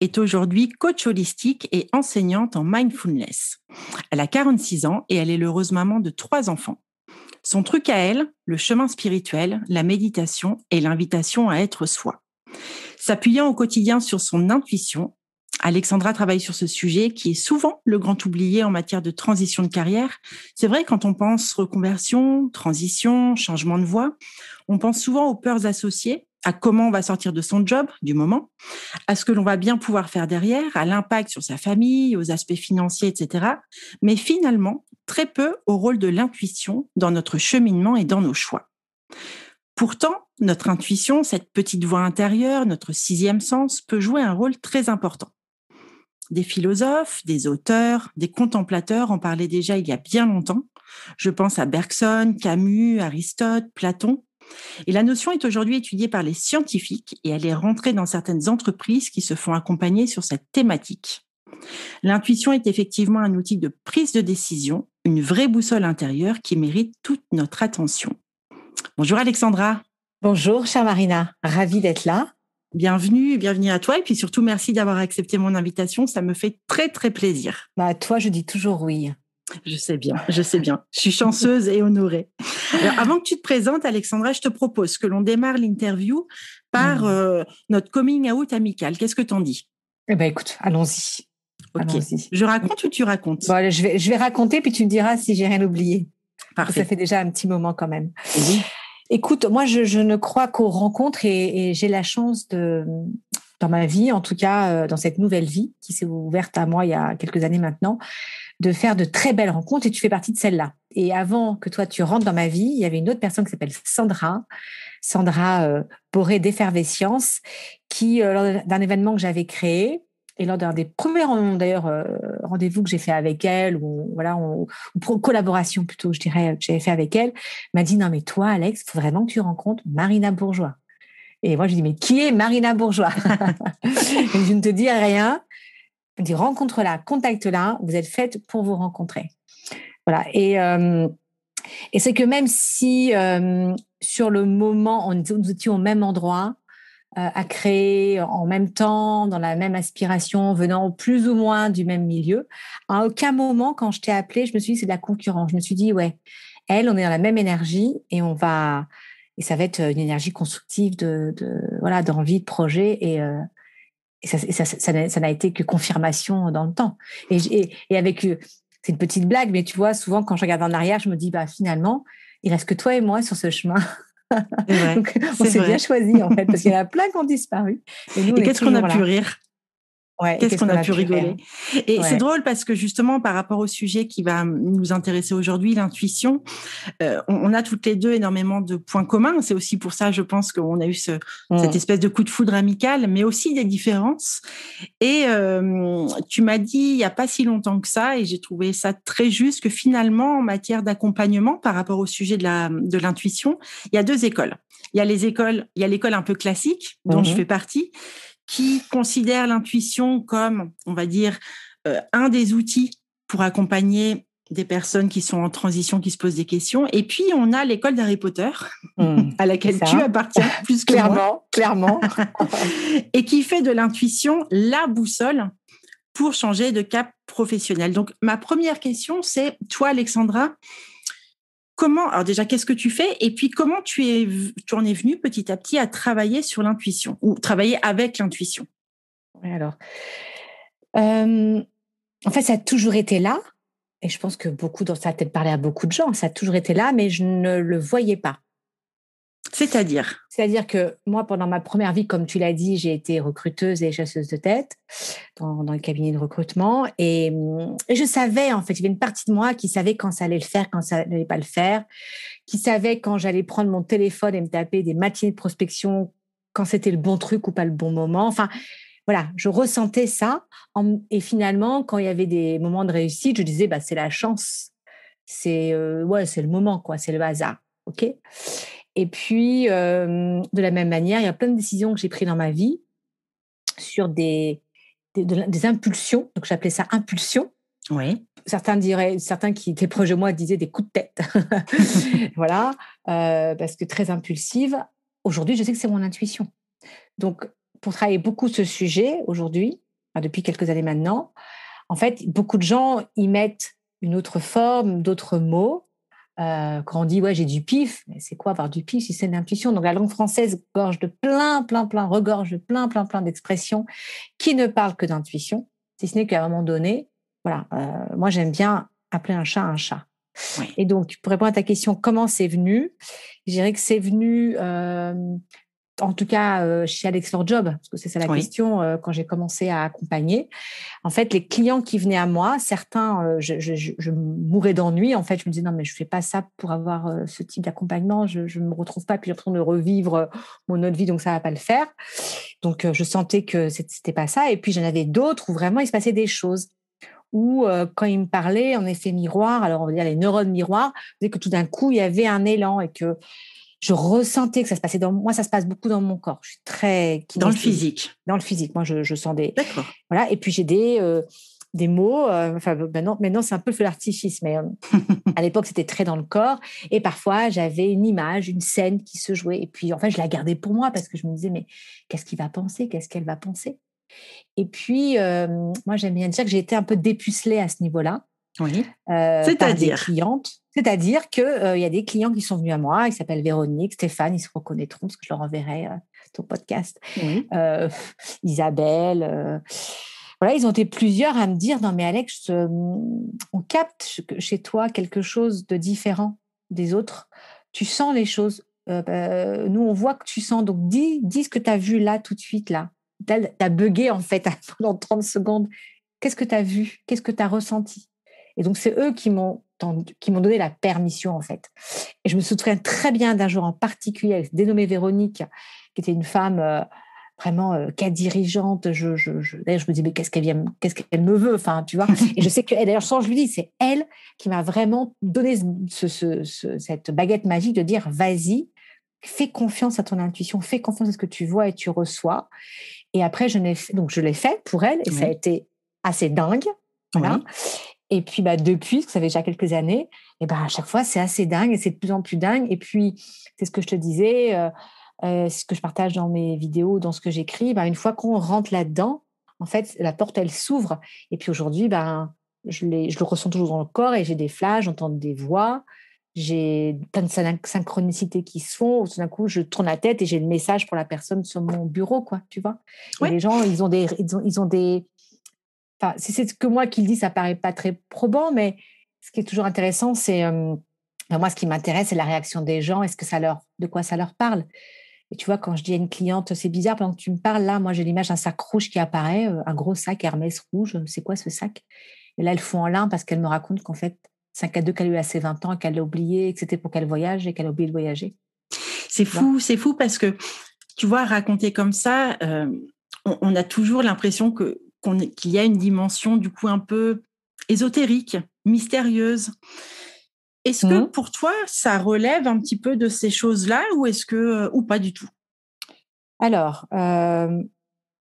est aujourd'hui coach holistique et enseignante en mindfulness. Elle a 46 ans et elle est l'heureuse maman de trois enfants. Son truc à elle, le chemin spirituel, la méditation et l'invitation à être soi. S'appuyant au quotidien sur son intuition, Alexandra travaille sur ce sujet qui est souvent le grand oublié en matière de transition de carrière. C'est vrai, quand on pense reconversion, transition, changement de voie, on pense souvent aux peurs associées à comment on va sortir de son job du moment, à ce que l'on va bien pouvoir faire derrière, à l'impact sur sa famille, aux aspects financiers, etc. Mais finalement, très peu au rôle de l'intuition dans notre cheminement et dans nos choix. Pourtant, notre intuition, cette petite voix intérieure, notre sixième sens, peut jouer un rôle très important. Des philosophes, des auteurs, des contemplateurs en parlaient déjà il y a bien longtemps. Je pense à Bergson, Camus, Aristote, Platon. Et la notion est aujourd'hui étudiée par les scientifiques et elle est rentrée dans certaines entreprises qui se font accompagner sur cette thématique. L'intuition est effectivement un outil de prise de décision, une vraie boussole intérieure qui mérite toute notre attention. Bonjour Alexandra. Bonjour chère Marina, ravie d'être là. Bienvenue, bienvenue à toi et puis surtout merci d'avoir accepté mon invitation, ça me fait très très plaisir. Bah toi je dis toujours oui. Je sais bien, je sais bien. Je suis chanceuse et honorée. Alors, avant que tu te présentes, Alexandra, je te propose que l'on démarre l'interview par mmh. euh, notre coming out amical. Qu'est-ce que t'en dis? Eh ben, écoute, allons-y. Ok. je raconte ou tu racontes? Bon, je, vais, je vais raconter, puis tu me diras si j'ai rien oublié. Parfait. Ça fait déjà un petit moment quand même. Écoute, moi, je, ne crois qu'aux rencontres et, j'ai la chance de, dans ma vie, en tout cas, euh, dans cette nouvelle vie qui s'est ouverte à moi il y a quelques années maintenant, de faire de très belles rencontres et tu fais partie de celle-là. Et avant que toi tu rentres dans ma vie, il y avait une autre personne qui s'appelle Sandra, Sandra euh, Boré d'Effervescience, qui, euh, lors d'un événement que j'avais créé, et lors d'un des premiers d'ailleurs rendez-vous que j'ai fait avec elle, ou voilà, ou collaboration plutôt, je dirais, que j'avais fait avec elle, m'a dit non mais toi, Alex, faut vraiment que tu rencontres Marina Bourgeois. Et moi je dis mais qui est Marina Bourgeois Je ne te dis rien, on dit rencontre-la, contacte-la, vous êtes faite pour vous rencontrer. Voilà. Et, euh, c'est que même si euh, sur le moment, on nous étions au même endroit, euh, à créer en même temps, dans la même aspiration, venant plus ou moins du même milieu, à aucun moment, quand je t'ai appelé, je me suis dit c'est de la concurrence. Je me suis dit, ouais, elle, on est dans la même énergie et on va. Et ça va être une énergie constructive de, de voilà d'envie de projet et, et ça, ça, n'a été que confirmation dans le temps. Et, et, avec, euh, c'est une petite blague, mais tu vois, souvent quand je regarde en arrière, je me dis, bah finalement, il reste que toi et moi sur ce chemin. on s'est bien choisi en fait, parce qu'il y en a plein qui ont disparu. Et, et qu'est-ce qu'on a pu rire? Qu'est-ce qu'on a, pu rigoler? Et c'est drôle parce que justement, par rapport au sujet qui va nous intéresser aujourd'hui, l'intuition, euh, on, a toutes les deux énormément de points communs. C'est aussi pour ça, je pense, qu'on a eu ce, mmh. cette espèce de coup de foudre amical, mais aussi des différences. Et euh, tu m'as dit il n'y a pas si longtemps que ça, et j'ai trouvé ça très juste, que finalement, en matière d'accompagnement par rapport au sujet de l'intuition, il y a deux écoles. Il y a les écoles, il y a l'école un peu classique dont je mmh fais partie, qui considère l'intuition comme, on va dire, euh, un des outils pour accompagner des personnes qui sont en transition, qui se posent des questions. Et puis, on a l'école d'Harry Potter, hmm. à laquelle tu appartiens plus clairement, clairement, et qui fait de l'intuition la boussole pour changer de cap professionnel. Donc, ma première question, c'est, toi, Alexandra, comment, alors déjà, qu'est-ce que tu fais Et puis, comment tu, es, en es venu petit à petit à travailler sur l'intuition ou travailler avec l'intuition? Alors. Euh, en fait, ça a toujours été là. Et je pense que beaucoup, dans ça a peut-être parlé à beaucoup de gens, ça a toujours été là, mais je ne le voyais pas. C'est-à-dire? C'est-à-dire que moi, pendant ma première vie, comme tu l'as dit, j'ai été recruteuse et chasseuse de tête dans, le cabinet de recrutement. Et, je savais, en fait, il y avait une partie de moi qui savait quand ça allait le faire, quand ça n'allait pas le faire, qui savait quand j'allais prendre mon téléphone et me taper des matinées de prospection, quand c'était le bon truc ou pas le bon moment. Enfin, voilà, je ressentais ça. et finalement, quand il y avait des moments de réussite, je disais, bah, c'est la chance. C'est ouais, c'est le moment, quoi. C'est le hasard. OK? Et puis, de la même manière, il y a plein de décisions que j'ai prises dans ma vie sur des, des, impulsions. Donc, j'appelais ça impulsion. Oui. Certains diraient, certains qui étaient proches de moi disaient des coups de tête. voilà, parce que très impulsive. Aujourd'hui, je sais que c'est mon intuition. Donc, pour travailler beaucoup ce sujet aujourd'hui, depuis quelques années maintenant, en fait, beaucoup de gens y mettent une autre forme, d'autres mots. Euh, quand on dit ouais j'ai du pif, mais c'est quoi avoir du pif si c'est une intuition? Donc la langue française gorge de plein, plein, plein, regorge de plein, plein, plein d'expressions qui ne parlent que d'intuition, si ce n'est qu'à un moment donné, voilà, euh, moi j'aime bien appeler un chat un chat. Et donc pour répondre à ta question, comment c'est venu? Je dirais que c'est venu euh, en tout cas euh, chez Alex for Job, parce que c'est ça la question euh, quand j'ai commencé à accompagner. En fait, les clients qui venaient à moi, certains, euh, je, je, je, mourais d'ennui. En fait, je me disais non, mais je fais pas ça pour avoir ce type d'accompagnement. Je ne me retrouve pas, puis j'ai train de revivre mon autre vie, donc ça va pas le faire. Donc, je sentais que c'était pas ça. Et puis, j'en avais d'autres où vraiment il se passait des choses. Où quand ils me parlaient, en effet miroir, alors on va dire les neurones miroirs, que tout d'un coup il y avait un élan et que je ressentais que ça se passait dans moi ça se passe beaucoup dans mon corps. Je suis très dans le physique. dans le physique. Moi je, je sens des d'accord. voilà et puis j'ai des euh, des mots euh, enfin maintenant maintenant c'est un peu le feu d'artifice mais euh, à l'époque c'était très dans le corps. Et parfois j'avais une image une scène qui se jouait. Et puis en fait je la gardais pour moi parce que je me disais mais qu'est-ce qu'il va penser? Qu'est-ce qu'elle va penser? Et puis moi j'aime bien dire que j'ai été un peu dépucelée à ce niveau-là oui. c'est-à-dire clientes c'est-à-dire qu'il euh, y a des clients qui sont venus à moi, ils s'appellent Véronique, Stéphane, ils se reconnaîtront parce que je leur enverrai euh, ton podcast. Euh, Isabelle. voilà, ils ont été plusieurs à me dire Non, mais Alex, on capte chez toi quelque chose de différent des autres. Tu sens les choses. Bah, nous, on voit que tu sens. Donc, dis, dis ce que tu as vu là, tout de suite, là. Tu as, bugué, en fait, pendant 30 secondes. Qu'est-ce que tu as vu? Qu'est-ce que tu as ressenti? Et donc, c'est eux qui m'ont qui m'ont donné la permission en fait. Et je me souviens très bien d'un jour en particulier, dénommée Véronique, qui était une femme euh, vraiment euh, cas dirigeante. Je, je, je, d'ailleurs, je me dis mais qu'est-ce qu'elle vient, qu'est-ce qu'elle me veut, enfin, tu vois. Et je sais que d'ailleurs, sans je lui dis, c'est elle qui m'a vraiment donné ce, ce, cette baguette magique de dire vas-y, fais confiance à ton intuition, fais confiance à ce que tu vois et tu reçois. Et après, je l'ai donc je l'ai fait pour elle et ça a été assez dingue. Voilà. Et puis bah, depuis, ça fait déjà quelques années, et ben à chaque fois c'est assez dingue et c'est de plus en plus dingue. Et puis c'est ce que je te disais, euh, euh, ce que je partage dans mes vidéos, dans ce que j'écris. Ben, une fois qu'on rentre là-dedans, en fait la porte elle s'ouvre. Et puis aujourd'hui, ben je, je le ressens toujours dans le corps et j'ai des flashs, j'entends des voix, j'ai plein de synchronicités qui se font. Tout d'un coup, je tourne la tête et j'ai le message pour la personne sur mon bureau, quoi. Tu vois. Les gens, ils ont des, ils ont, ils ont des enfin, si c'est que moi qui le dis, ça paraît pas très probant, mais ce qui est toujours intéressant, c'est euh, ben, moi, ce qui m'intéresse, c'est la réaction des gens. Est-ce que ça leur, de quoi ça leur parle? Et tu vois, quand je dis à une cliente, c'est bizarre, pendant que tu me parles, là, moi, j'ai l'image d'un sac rouge qui apparaît, euh, un gros sac Hermès rouge. C'est quoi ce sac? Et là, elle fond en larmes parce qu'elle me raconte qu'en fait, c'est un cadeau qu'elle a eu à ses 20 ans, qu'elle a oublié, que c'était pour qu'elle voyage et qu'elle a oublié de voyager. C'est fou, c'est fou parce que tu vois, raconter comme ça, euh, on, a toujours l'impression que qu'il y a une dimension du coup un peu ésotérique, mystérieuse. Est-ce que mmh. pour toi, ça relève un petit peu de ces choses-là ou est-ce que euh, ou pas du tout? Alors, euh,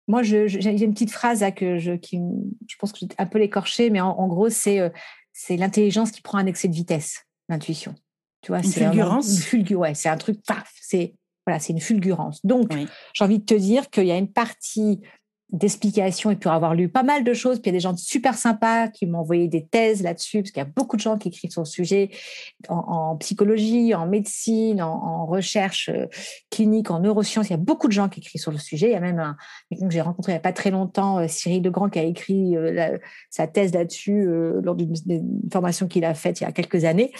moi, j'ai une petite phrase que je, qui, je pense que j'ai un peu l'écorcher, mais en, gros, c'est euh, c'est l'intelligence qui prend un excès de vitesse, l'intuition. Tu vois, une fulgurance? Une ouais, c'est un truc paf, c'est voilà, c'est une fulgurance. Donc, j'ai envie de te dire qu'il y a une partie d'explications et pour avoir lu pas mal de choses. Puis il y a des gens super sympas qui m'ont envoyé des thèses là-dessus, parce qu'il y a beaucoup de gens qui écrivent sur le sujet en, psychologie, en médecine, en, recherche euh, clinique, en neurosciences. Il y a beaucoup de gens qui écrivent sur le sujet. Il y a même un quelqu'un que j'ai rencontré il n'y a pas très longtemps, euh, Cyril Legrand, qui a écrit euh, sa thèse là-dessus lors d'une formation qu'il a faite il y a quelques années.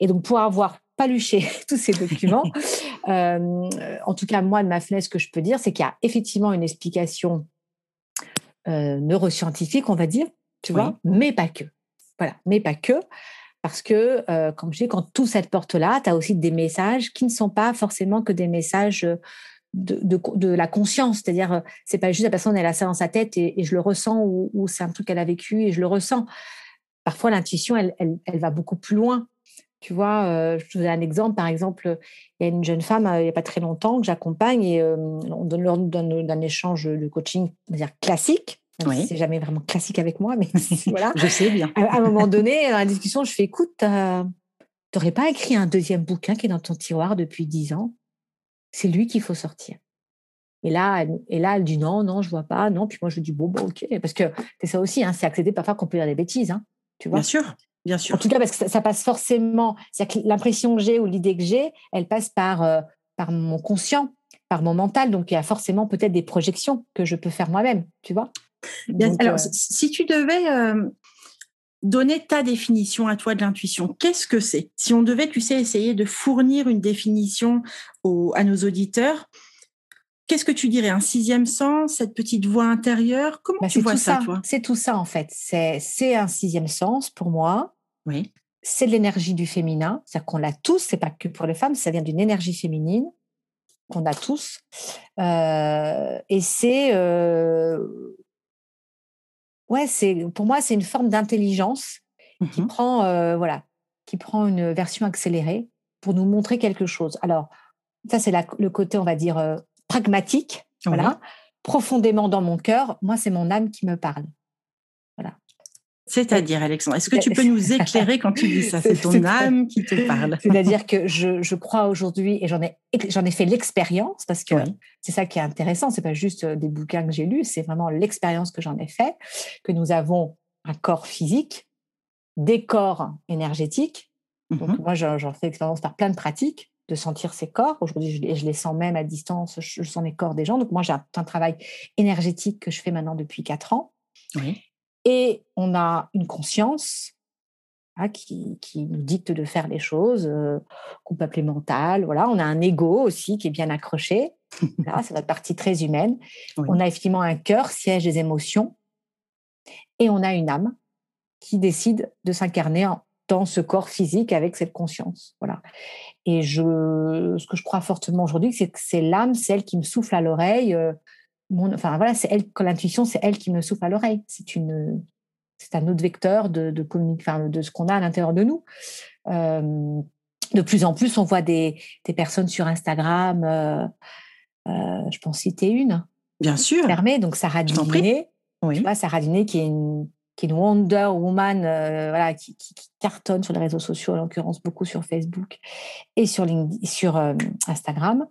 Et donc pour avoir paluché tous ces documents. en tout cas, moi, de ma fenêtre, ce que je peux dire, c'est qu'il y a effectivement une explication euh, neuroscientifique, on va dire, tu vois, mais pas que. Voilà, mais pas que. Parce que, euh, comme je dis, quand tout cette porte-là, tu as aussi des messages qui ne sont pas forcément que des messages de, la conscience. C'est-à-dire, c'est pas juste la personne, elle a ça dans sa tête et, je le ressens ou, c'est un truc qu'elle a vécu et je le ressens. Parfois, l'intuition, elle, elle, va beaucoup plus loin. Tu vois, je te donne un exemple. Par exemple, il y a une jeune femme, il n'y a pas très longtemps, que j'accompagne et on donne, leur donne un échange de coaching, dire classique. Oui. C'est jamais vraiment classique avec moi, mais voilà. je sais bien. À, un moment donné, dans la discussion, je fais écoute, tu n'aurais pas écrit un deuxième bouquin qui est dans ton tiroir depuis dix ans? C'est lui qu'il faut sortir. Et là, elle, et là, elle dit non, non, je vois pas, non. Puis moi, je dis bon, bon, ok. Parce que c'est ça aussi, hein, c'est accepter parfois qu'on peut dire des bêtises, hein, tu vois. Bien sûr, bien sûr. En tout cas, parce que ça, passe forcément, c'est l'impression que j'ai ou l'idée que j'ai, elle passe par, euh, par mon conscient, par mon mental. Donc, il y a forcément peut-être des projections que je peux faire moi-même, tu vois alors, euh, si tu devais euh, donner ta définition à toi de l'intuition, qu'est-ce que c'est? Si on devait, tu sais, essayer de fournir une définition à nos auditeurs, qu'est-ce que tu dirais? Un sixième sens, cette petite voix intérieure? Comment bah, tu vois ça, toi? C'est tout ça, en fait. C'est un sixième sens pour moi. Oui. C'est l'énergie du féminin, c'est-à-dire qu'on l'a tous, c'est pas que pour les femmes, ça vient d'une énergie féminine qu'on a tous. Euh, et c'est ouais, c'est pour moi c'est une forme d'intelligence qui mmh prend euh, voilà, qui prend une version accélérée pour nous montrer quelque chose. Alors ça c'est le côté on va dire euh, pragmatique, voilà, profondément dans mon cœur. Moi c'est mon âme qui me parle. C'est-à-dire, Alexandre, est-ce que tu peux nous éclairer quand tu dis ça? C'est ton âme qui te parle. C'est-à-dire que je, crois aujourd'hui, et j'en ai, j'en ai fait l'expérience, parce que c'est ça qui est intéressant, c'est pas juste euh, des bouquins que j'ai lus, c'est vraiment l'expérience que j'en ai fait, que nous avons un corps physique, des corps énergétiques. Donc, mmh moi, j'en fais l'expérience par plein de pratiques de sentir ces corps. Aujourd'hui, je, je, les sens même à distance, je, sens les corps des gens. Donc, moi, j'ai un, un travail énergétique que je fais maintenant depuis quatre ans. Oui. Et on a une conscience hein, qui, nous dicte de faire les choses, euh, qu'on peut appeler mentale. Voilà. On a un ego aussi qui est bien accroché. c'est notre partie très humaine. On a effectivement un cœur, siège des émotions. Et on a une âme qui décide de s'incarner dans ce corps physique avec cette conscience. Voilà. Et je, ce que je crois fortement aujourd'hui, c'est que c'est l'âme, celle qui me souffle à l'oreille. Euh, enfin voilà, c'est elle, l'intuition, c'est elle qui me souffle à l'oreille. C'est une, c'est un autre vecteur de, de, enfin, de ce qu'on a à l'intérieur de nous. Euh, de plus en plus, on voit des, des personnes sur Instagram. Euh, euh, je pense citer une. Bien sûr. Fermée, donc Sarah Diné. Oui. Tu vois, Sarah Diné qui est une qui est une Wonder Woman, voilà, qui, qui, cartonne sur les réseaux sociaux, en l'occurrence beaucoup sur Facebook et sur, LinkedIn, sur Instagram.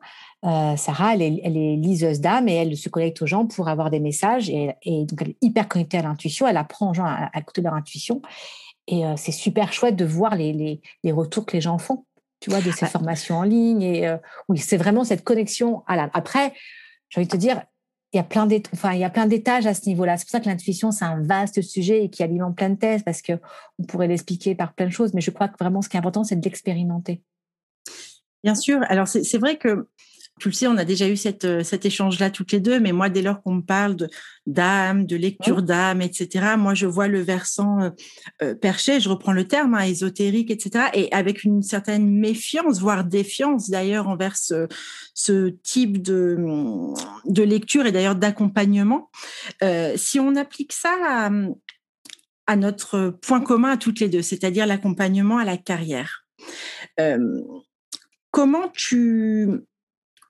Euh, Sarah, elle est, liseuse d'âme et elle se connecte aux gens pour avoir des messages. Et, donc, elle est hyper connectée à l'intuition. Elle apprend aux gens à, écouter leur intuition. Et euh, c'est super chouette de voir les, retours que les gens font, tu vois, de ces formations en ligne. Et euh, oui, c'est vraiment cette connexion à l'âme. Après, j'ai envie de te dire, il y a plein enfin, il y a plein d'étages à ce niveau-là. C'est pour ça que l'intuition, c'est un vaste sujet et qui alimente plein de thèses parce que on pourrait l'expliquer par plein de choses. Mais je crois que vraiment, ce qui est important, c'est de l'expérimenter. Bien sûr. Alors, c'est vrai que tu le sais, on a déjà eu cette, euh, cet échange-là toutes les deux, mais moi, dès lors qu'on me parle d'âme, de, lecture d'âme, etc., moi, je vois le versant euh, euh, perché, je reprends le terme, hein, ésotérique, etc., et avec une certaine méfiance, voire défiance d'ailleurs envers ce, ce type de, de lecture et d'ailleurs d'accompagnement. si on applique ça à, à, notre point commun à toutes les deux, c'est-à-dire l'accompagnement à la carrière, comment tu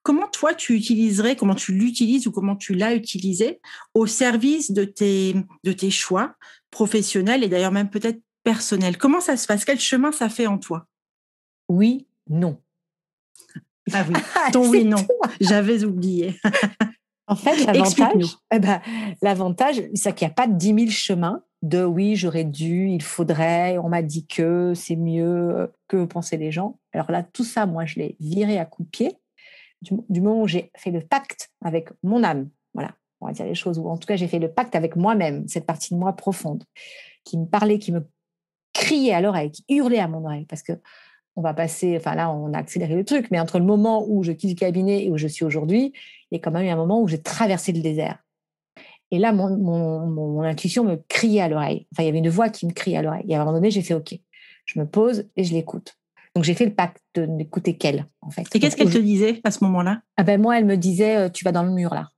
comment toi tu utiliserais, comment tu l'utilises ou comment tu l'as utilisé au service de tes, de tes choix professionnels et d'ailleurs même peut-être personnels? Comment ça se passe? Quel chemin ça fait en toi? Oui, non. Ah oui, ton oui, non. J'avais oublié. en fait, l'avantage, eh ben, l'avantage, c'est qu'il n'y a pas de 10 000 chemins de oui, j'aurais dû, il faudrait, on m'a dit que c'est mieux, que pensaient les gens. Alors là, tout ça, moi, je l'ai viré à coup de pied du, moment où j'ai fait le pacte avec mon âme, voilà, on va dire les choses, ou en tout cas j'ai fait le pacte avec moi-même, cette partie de moi profonde, qui me parlait, qui me criait à l'oreille, qui hurlait à mon oreille, parce que on va passer, enfin là on a accéléré le truc, mais entre le moment où je quitte le cabinet et où je suis aujourd'hui, il y a quand même eu un moment où j'ai traversé le désert. Et là, mon, mon, intuition me criait à l'oreille. Enfin, il y avait une voix qui me criait à l'oreille. Et à un moment donné, j'ai fait OK. Je me pose et je l'écoute. Donc j'ai fait le pacte de n'écouter qu'elle, en fait. Et qu'est-ce qu'elle te disait à ce moment-là? Ah ben Moi, elle me disait, tu vas dans le mur là.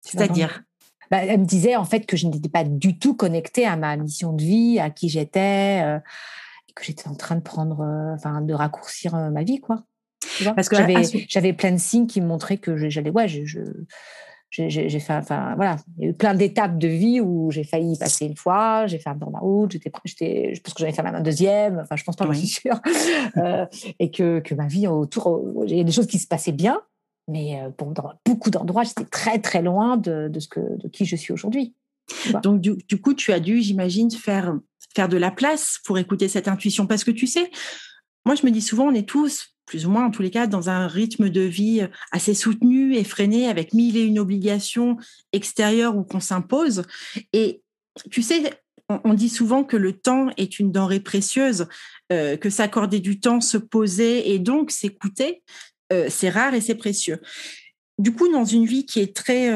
C'est-à-dire? bah, Elle me disait en fait que je n'étais pas du tout connectée à ma mission de vie, à qui j'étais, et que j'étais en train de prendre, enfin, de raccourcir ma vie, quoi. Parce que j'avais, j'avais plein de signes qui me montraient que j'allais, ouais, je, j'ai fait, enfin voilà, il y a eu plein d'étapes de vie où j'ai failli y passer une fois, j'ai fait un burn-out, j'étais, j'étais, je pense que j'en ai fait même un deuxième, enfin je pense pas, je suis sûre, euh, et que, que ma vie autour, il y a des choses qui se passaient bien, mais euh, pour, dans beaucoup d'endroits, j'étais très très loin de, de, ce que, de qui je suis aujourd'hui. Donc du, du, coup, tu as dû, j'imagine, faire faire de la place pour écouter cette intuition, parce que tu sais, moi je me dis souvent, on est tous plus ou moins en tous les cas, dans un rythme de vie euh, assez soutenu, effréné, avec mille et une obligations extérieures ou qu'on s'impose. Et tu sais, on, dit souvent que le temps est une denrée précieuse, euh, que s'accorder du temps, se poser et donc s'écouter, euh, c'est rare et c'est précieux. Du coup, dans une vie qui est très,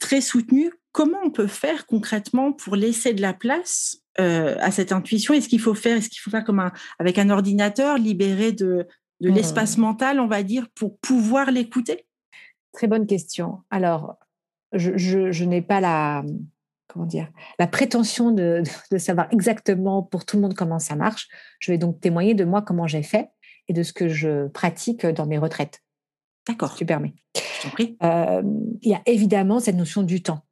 très soutenue, comment on peut faire concrètement pour laisser de la place à cette intuition? Est-ce qu'il faut faire, est-ce qu'il faut faire comme un, avec un ordinateur, libéré de, de mmh. l'espace mental, on va dire, pour pouvoir l'écouter? Très bonne question. Alors, je, n'ai pas la, comment dire, la prétention de, savoir exactement pour tout le monde comment ça marche. Je vais donc témoigner de moi comment j'ai fait et de ce que je pratique dans mes retraites. D'accord. tu permets. Euh, il y a évidemment cette notion du temps.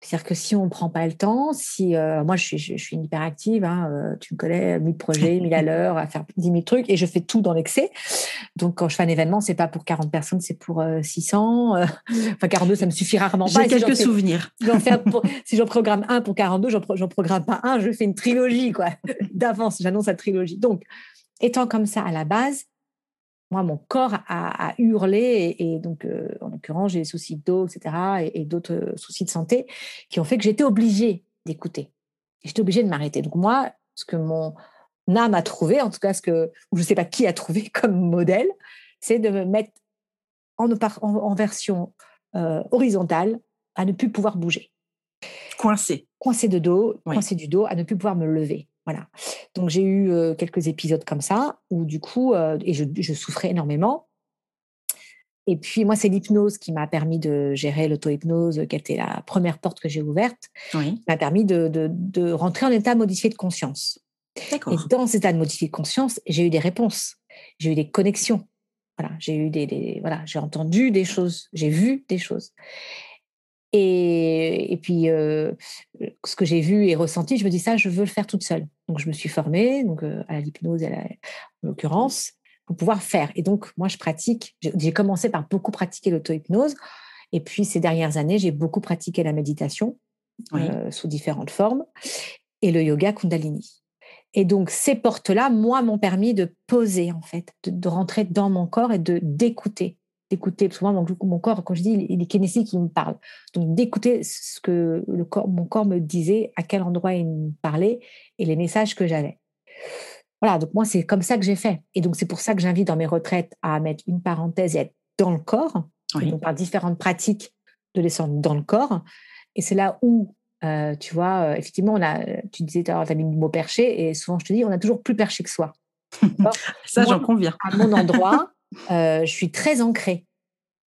C'est-à-dire que si on ne prend pas le temps, si euh, moi je suis, je, suis une hyperactive, hein, euh, tu me connais, 1000 projets, 1000 à l'heure, à faire 10 000 trucs, et je fais tout dans l'excès. Donc quand je fais un événement, c'est pas pour 40 personnes, c'est pour 600. Euh, enfin 42, ça me suffit rarement. J'ai quelques souvenirs. si j'en programme un pour 42, j'en, j'en programme pas un, je fais une trilogie quoi. D'avance, j'annonce la trilogie. Donc étant comme ça à la base, moi, mon corps a, hurlé et, donc, euh, en l'occurrence, j'ai des soucis d'eau, etc., et, d'autres euh, soucis de santé qui ont fait que j'étais obligée d'écouter. J'étais obligée de m'arrêter. Donc moi, ce que mon âme a trouvé, en tout cas ce que, ou je ne sais pas qui a trouvé comme modèle, c'est de me mettre en, en, version euh, horizontale à ne plus pouvoir bouger. Coincé. Coincé de dos, coincé du dos, à ne plus pouvoir me lever. Voilà. Donc j'ai eu quelques épisodes comme ça où du coup, et je, souffrais énormément. Et puis moi, c'est l'hypnose qui m'a permis de gérer l'auto-hypnose, qui était la première porte que j'ai ouverte, qui m'a permis de, rentrer en état modifié de conscience. Et dans cet état de modifié de conscience, j'ai eu des réponses, j'ai eu des connexions. Voilà, j'ai eu des voilà, j'ai entendu des choses, j'ai vu des choses. Et, puis, ce que j'ai vu et ressenti, je me dis ça, je veux le faire toute seule. Donc, je me suis formée donc, à l'hypnose, en l'occurrence, pour pouvoir faire. Et donc, moi, je pratique. J'ai commencé par beaucoup pratiquer l'auto-hypnose. Et puis, ces dernières années, j'ai beaucoup pratiqué la méditation sous différentes formes et le yoga Kundalini. Et donc, ces portes-là, moi, m'ont permis de poser, en fait, de, de, rentrer dans mon corps et de d'écouter d'écouter, moi, mon, mon, corps, quand je dis, il est kinésique, il me parle. Donc, d'écouter ce que le corps, mon corps me disait, à quel endroit il me parlait et les messages que j'avais. Voilà, donc moi, c'est comme ça que j'ai fait. Et donc, c'est pour ça que j'invite dans mes retraites à mettre une parenthèse et être dans le corps, donc par différentes pratiques de descendre dans le corps. Et c'est là où, euh, tu vois, euh, effectivement, on a, tu disais, tu as mis le mot perché, et souvent je te dis, on a toujours plus perché que soi. ça, j'en conviens. À mon endroit, je suis très ancrée.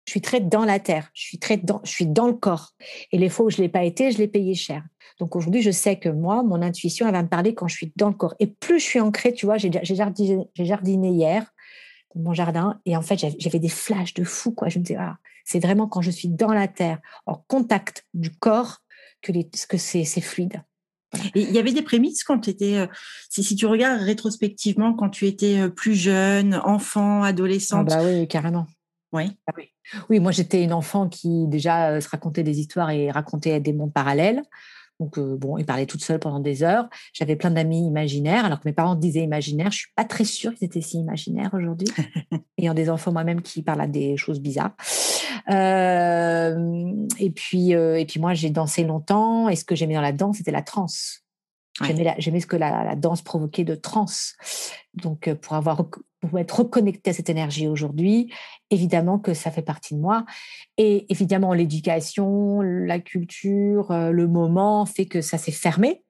Je suis très dans la terre. Je suis très dans, le corps. Et les fois où je l'ai pas été, je l'ai payé cher. Donc aujourd'hui, je sais que moi, mon intuition, elle va me parler quand je suis dans le corps. Et plus je suis ancrée, tu vois, j'ai jardiné, hier dans mon jardin, et en fait, j'avais des flashs de fou, quoi. Je me disais, ah, c'est vraiment quand je suis dans la terre, en contact du corps, que, que c'est fluide. Et il y avait des prémices quand tu étais, euh, si, tu regardes rétrospectivement, quand tu étais euh, plus jeune, enfant, ah adolescente? bah oui, carrément. Oui. Ah oui. oui. moi j'étais une enfant qui déjà euh, se racontait des histoires et racontait des mondes parallèles. Donc, bon, il parlait toute seule pendant des heures. J'avais plein d'amis imaginaires, alors que mes parents disaient imaginaires. Je suis pas très sûre qu'ils étaient si imaginaires aujourd'hui, ayant des enfants moi-même qui parlent à des choses bizarres. et puis, et puis moi, j'ai dansé longtemps. Et ce que j'aimais dans la danse, c'était la transe. J'aimais ce que la, la, danse provoquait de transe. Donc, pour avoir pour être reconnecté à cette énergie aujourd'hui, évidemment que ça fait partie de moi. Et évidemment, l'éducation, la culture, le moment fait que ça s'est fermé.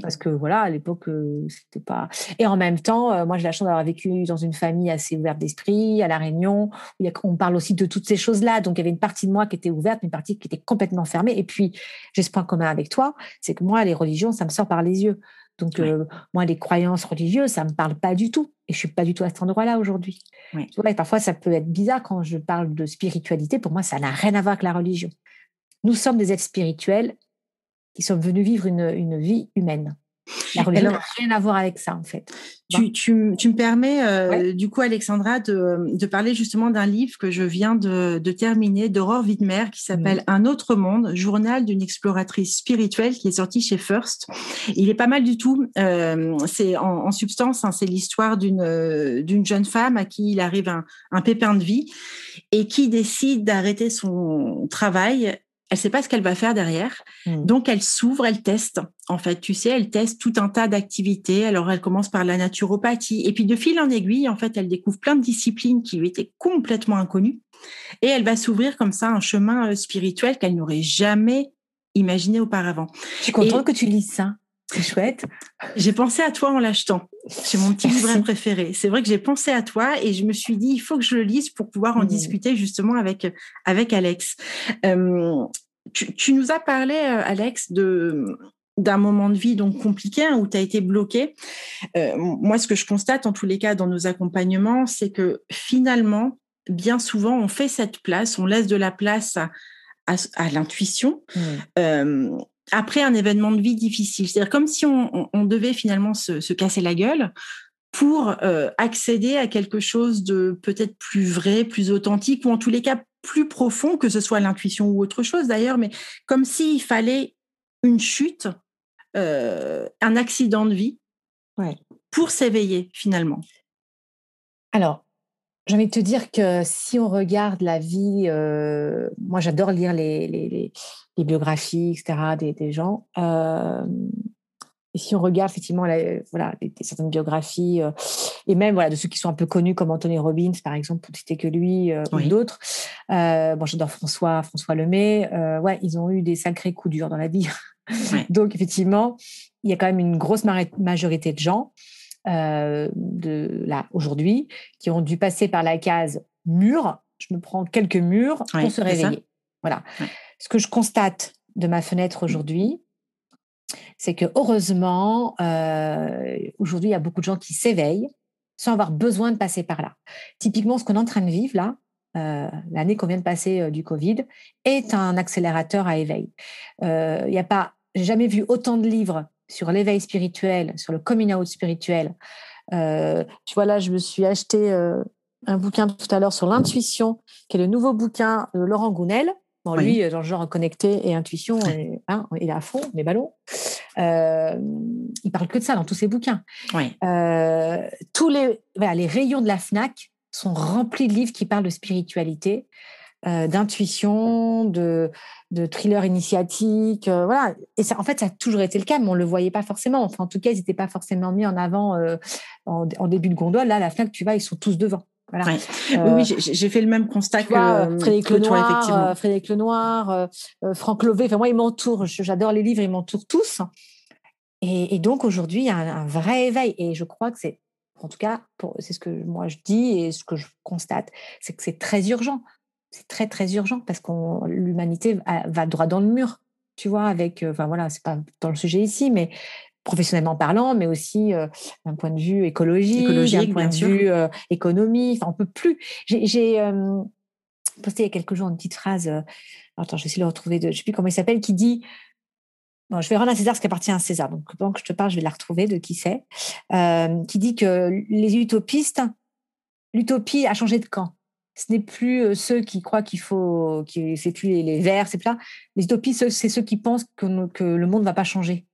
Parce que voilà, à l'époque, euh, c'était pas. Et en même temps, euh, moi, j'ai la chance d'avoir vécu dans une famille assez ouverte d'esprit, à La Réunion, où on parle aussi de toutes ces choses-là. Donc, il y avait une partie de moi qui était ouverte, une partie qui était complètement fermée. Et puis, j'ai ce point commun avec toi, c'est que moi, les religions, ça me sort par les yeux. Donc, euh, moi, les croyances religieuses, ça me parle pas du tout. Et je suis pas du tout à cet endroit-là aujourd'hui. parfois, ça peut être bizarre quand je parle de spiritualité. Pour moi, ça n'a rien à voir avec la religion. Nous sommes des êtres spirituels qui sont venus vivre une, une vie humaine. La religion n'a rien à voir avec ça, en fait. Tu, tu, tu me permets, euh, du coup, Alexandra, de, de parler justement d'un livre que je viens de, de terminer d'Aurore Widmer qui s'appelle Un autre monde, journal d'une exploratrice spirituelle qui est sorti chez First. Il est pas mal du tout. Euh, c'est en, en, substance, hein, c'est l'histoire d'une d'une jeune femme à qui il arrive un, un pépin de vie et qui décide d'arrêter son travail elle sait pas ce qu'elle va faire derrière. Hmm. Donc, elle s'ouvre, elle teste. En fait, tu sais, elle teste tout un tas d'activités. Alors, elle commence par la naturopathie. Et puis, de fil en aiguille, en fait, elle découvre plein de disciplines qui lui étaient complètement inconnues. Et elle va s'ouvrir comme ça un chemin euh, spirituel qu'elle n'aurait jamais imaginé auparavant. Je suis contente que tu lises ça. C'est chouette. J'ai pensé à toi en l'achetant. C'est mon petit livre préféré. C'est vrai que j'ai pensé à toi et je me suis dit, il faut que je le lise pour pouvoir en mmh. discuter justement avec, avec Alex. Euh, tu, nous as parlé, euh, Alex, de d'un moment de vie donc compliqué hein, où tu as été bloqué. Euh, moi, ce que je constate en tous les cas dans nos accompagnements, c'est que finalement, bien souvent, on fait cette place, on laisse de la place à, à, l'intuition. Mmh après un événement de vie difficile. C'est-à-dire comme si on, devait finalement se, casser la gueule pour euh, accéder à quelque chose de peut-être plus vrai, plus authentique, ou en tous les cas plus profond, que ce soit l'intuition ou autre chose d'ailleurs, mais comme s'il fallait une chute, euh, un accident de vie pour s'éveiller finalement. Alors, j'ai envie de te dire que si on regarde la vie, euh, moi j'adore lire les, les, les biographies, etc., des, des gens. Euh, et si on regarde effectivement voilà, certaines biographies, euh, et même voilà, de ceux qui sont un peu connus comme Anthony Robbins, par exemple, pour citer que lui, euh, ou d'autres, euh, bon, j'adore François, François Lemay, euh, ouais, ils ont eu des sacrés coups durs dans la vie. Donc, effectivement, il y a quand même une grosse majorité de gens de là aujourd'hui qui ont dû passer par la case mur. Je me prends quelques murs pour se réveiller. Voilà. Ce que je constate de ma fenêtre aujourd'hui, c'est que heureusement, euh, aujourd'hui, il y a beaucoup de gens qui s'éveillent sans avoir besoin de passer par là. Typiquement, ce qu'on est en train de vivre là, euh, l'année qu'on vient de passer euh, du Covid, est un accélérateur à éveil. Il n'y a pas, jamais vu autant de livres sur l'éveil spirituel, sur le coming out spirituel. tu vois là, je me suis acheté un bouquin tout à l'heure sur l'intuition, qui est le nouveau bouquin de Laurent Gounel. Bon, lui, dans le genre connecté et intuition, hein, il est à fond, les ballons. Euh, il parle que de ça dans tous ses bouquins. Euh, tous les, les rayons de la FNAC sont remplis de livres qui parlent de spiritualité, euh, d'intuition, de, de thriller initiatique. Euh, voilà. Et ça, en fait, ça a toujours été le cas, mais on ne le voyait pas forcément. Enfin, en tout cas, ils n'étaient pas forcément mis en avant en, en, début de gondole. Là, la FNAC, tu vois, ils sont tous devant. Voilà. oui, euh, j'ai fait le même constat que, euh, Frédéric Lenoir, effectivement. Euh, Frédéric Lenoir, Franck Lové. Enfin, moi, ils m'entourent. J'adore les livres, ils m'entourent tous. Et, donc aujourd'hui, il y a un, vrai éveil. Et je crois que c'est, en tout cas, c'est ce que moi je dis et ce que je constate, c'est que c'est très urgent. C'est très très urgent parce que l'humanité va droit dans le mur tu vois, avec, enfin voilà, c'est pas dans le sujet ici, mais professionnellement parlant, mais aussi euh, d'un point de vue écologique, d'un point de vue euh, économie. Enfin, on peut plus. J'ai euh, posté il y a quelques jours une petite phrase. attends, je vais essayer de le retrouver. De, je sais plus comment il s'appelle, qui dit. Bon, je vais rendre à César ce qui appartient à César. Donc, pendant que je te parle, je vais la retrouver de qui c'est. qui dit que les utopistes, l'utopie a changé de camp. Ce n'est plus ceux qui croient qu'il faut, c'est plus les, verts, c'est là. Les utopistes, c'est ceux qui pensent que, que le monde ne va pas changer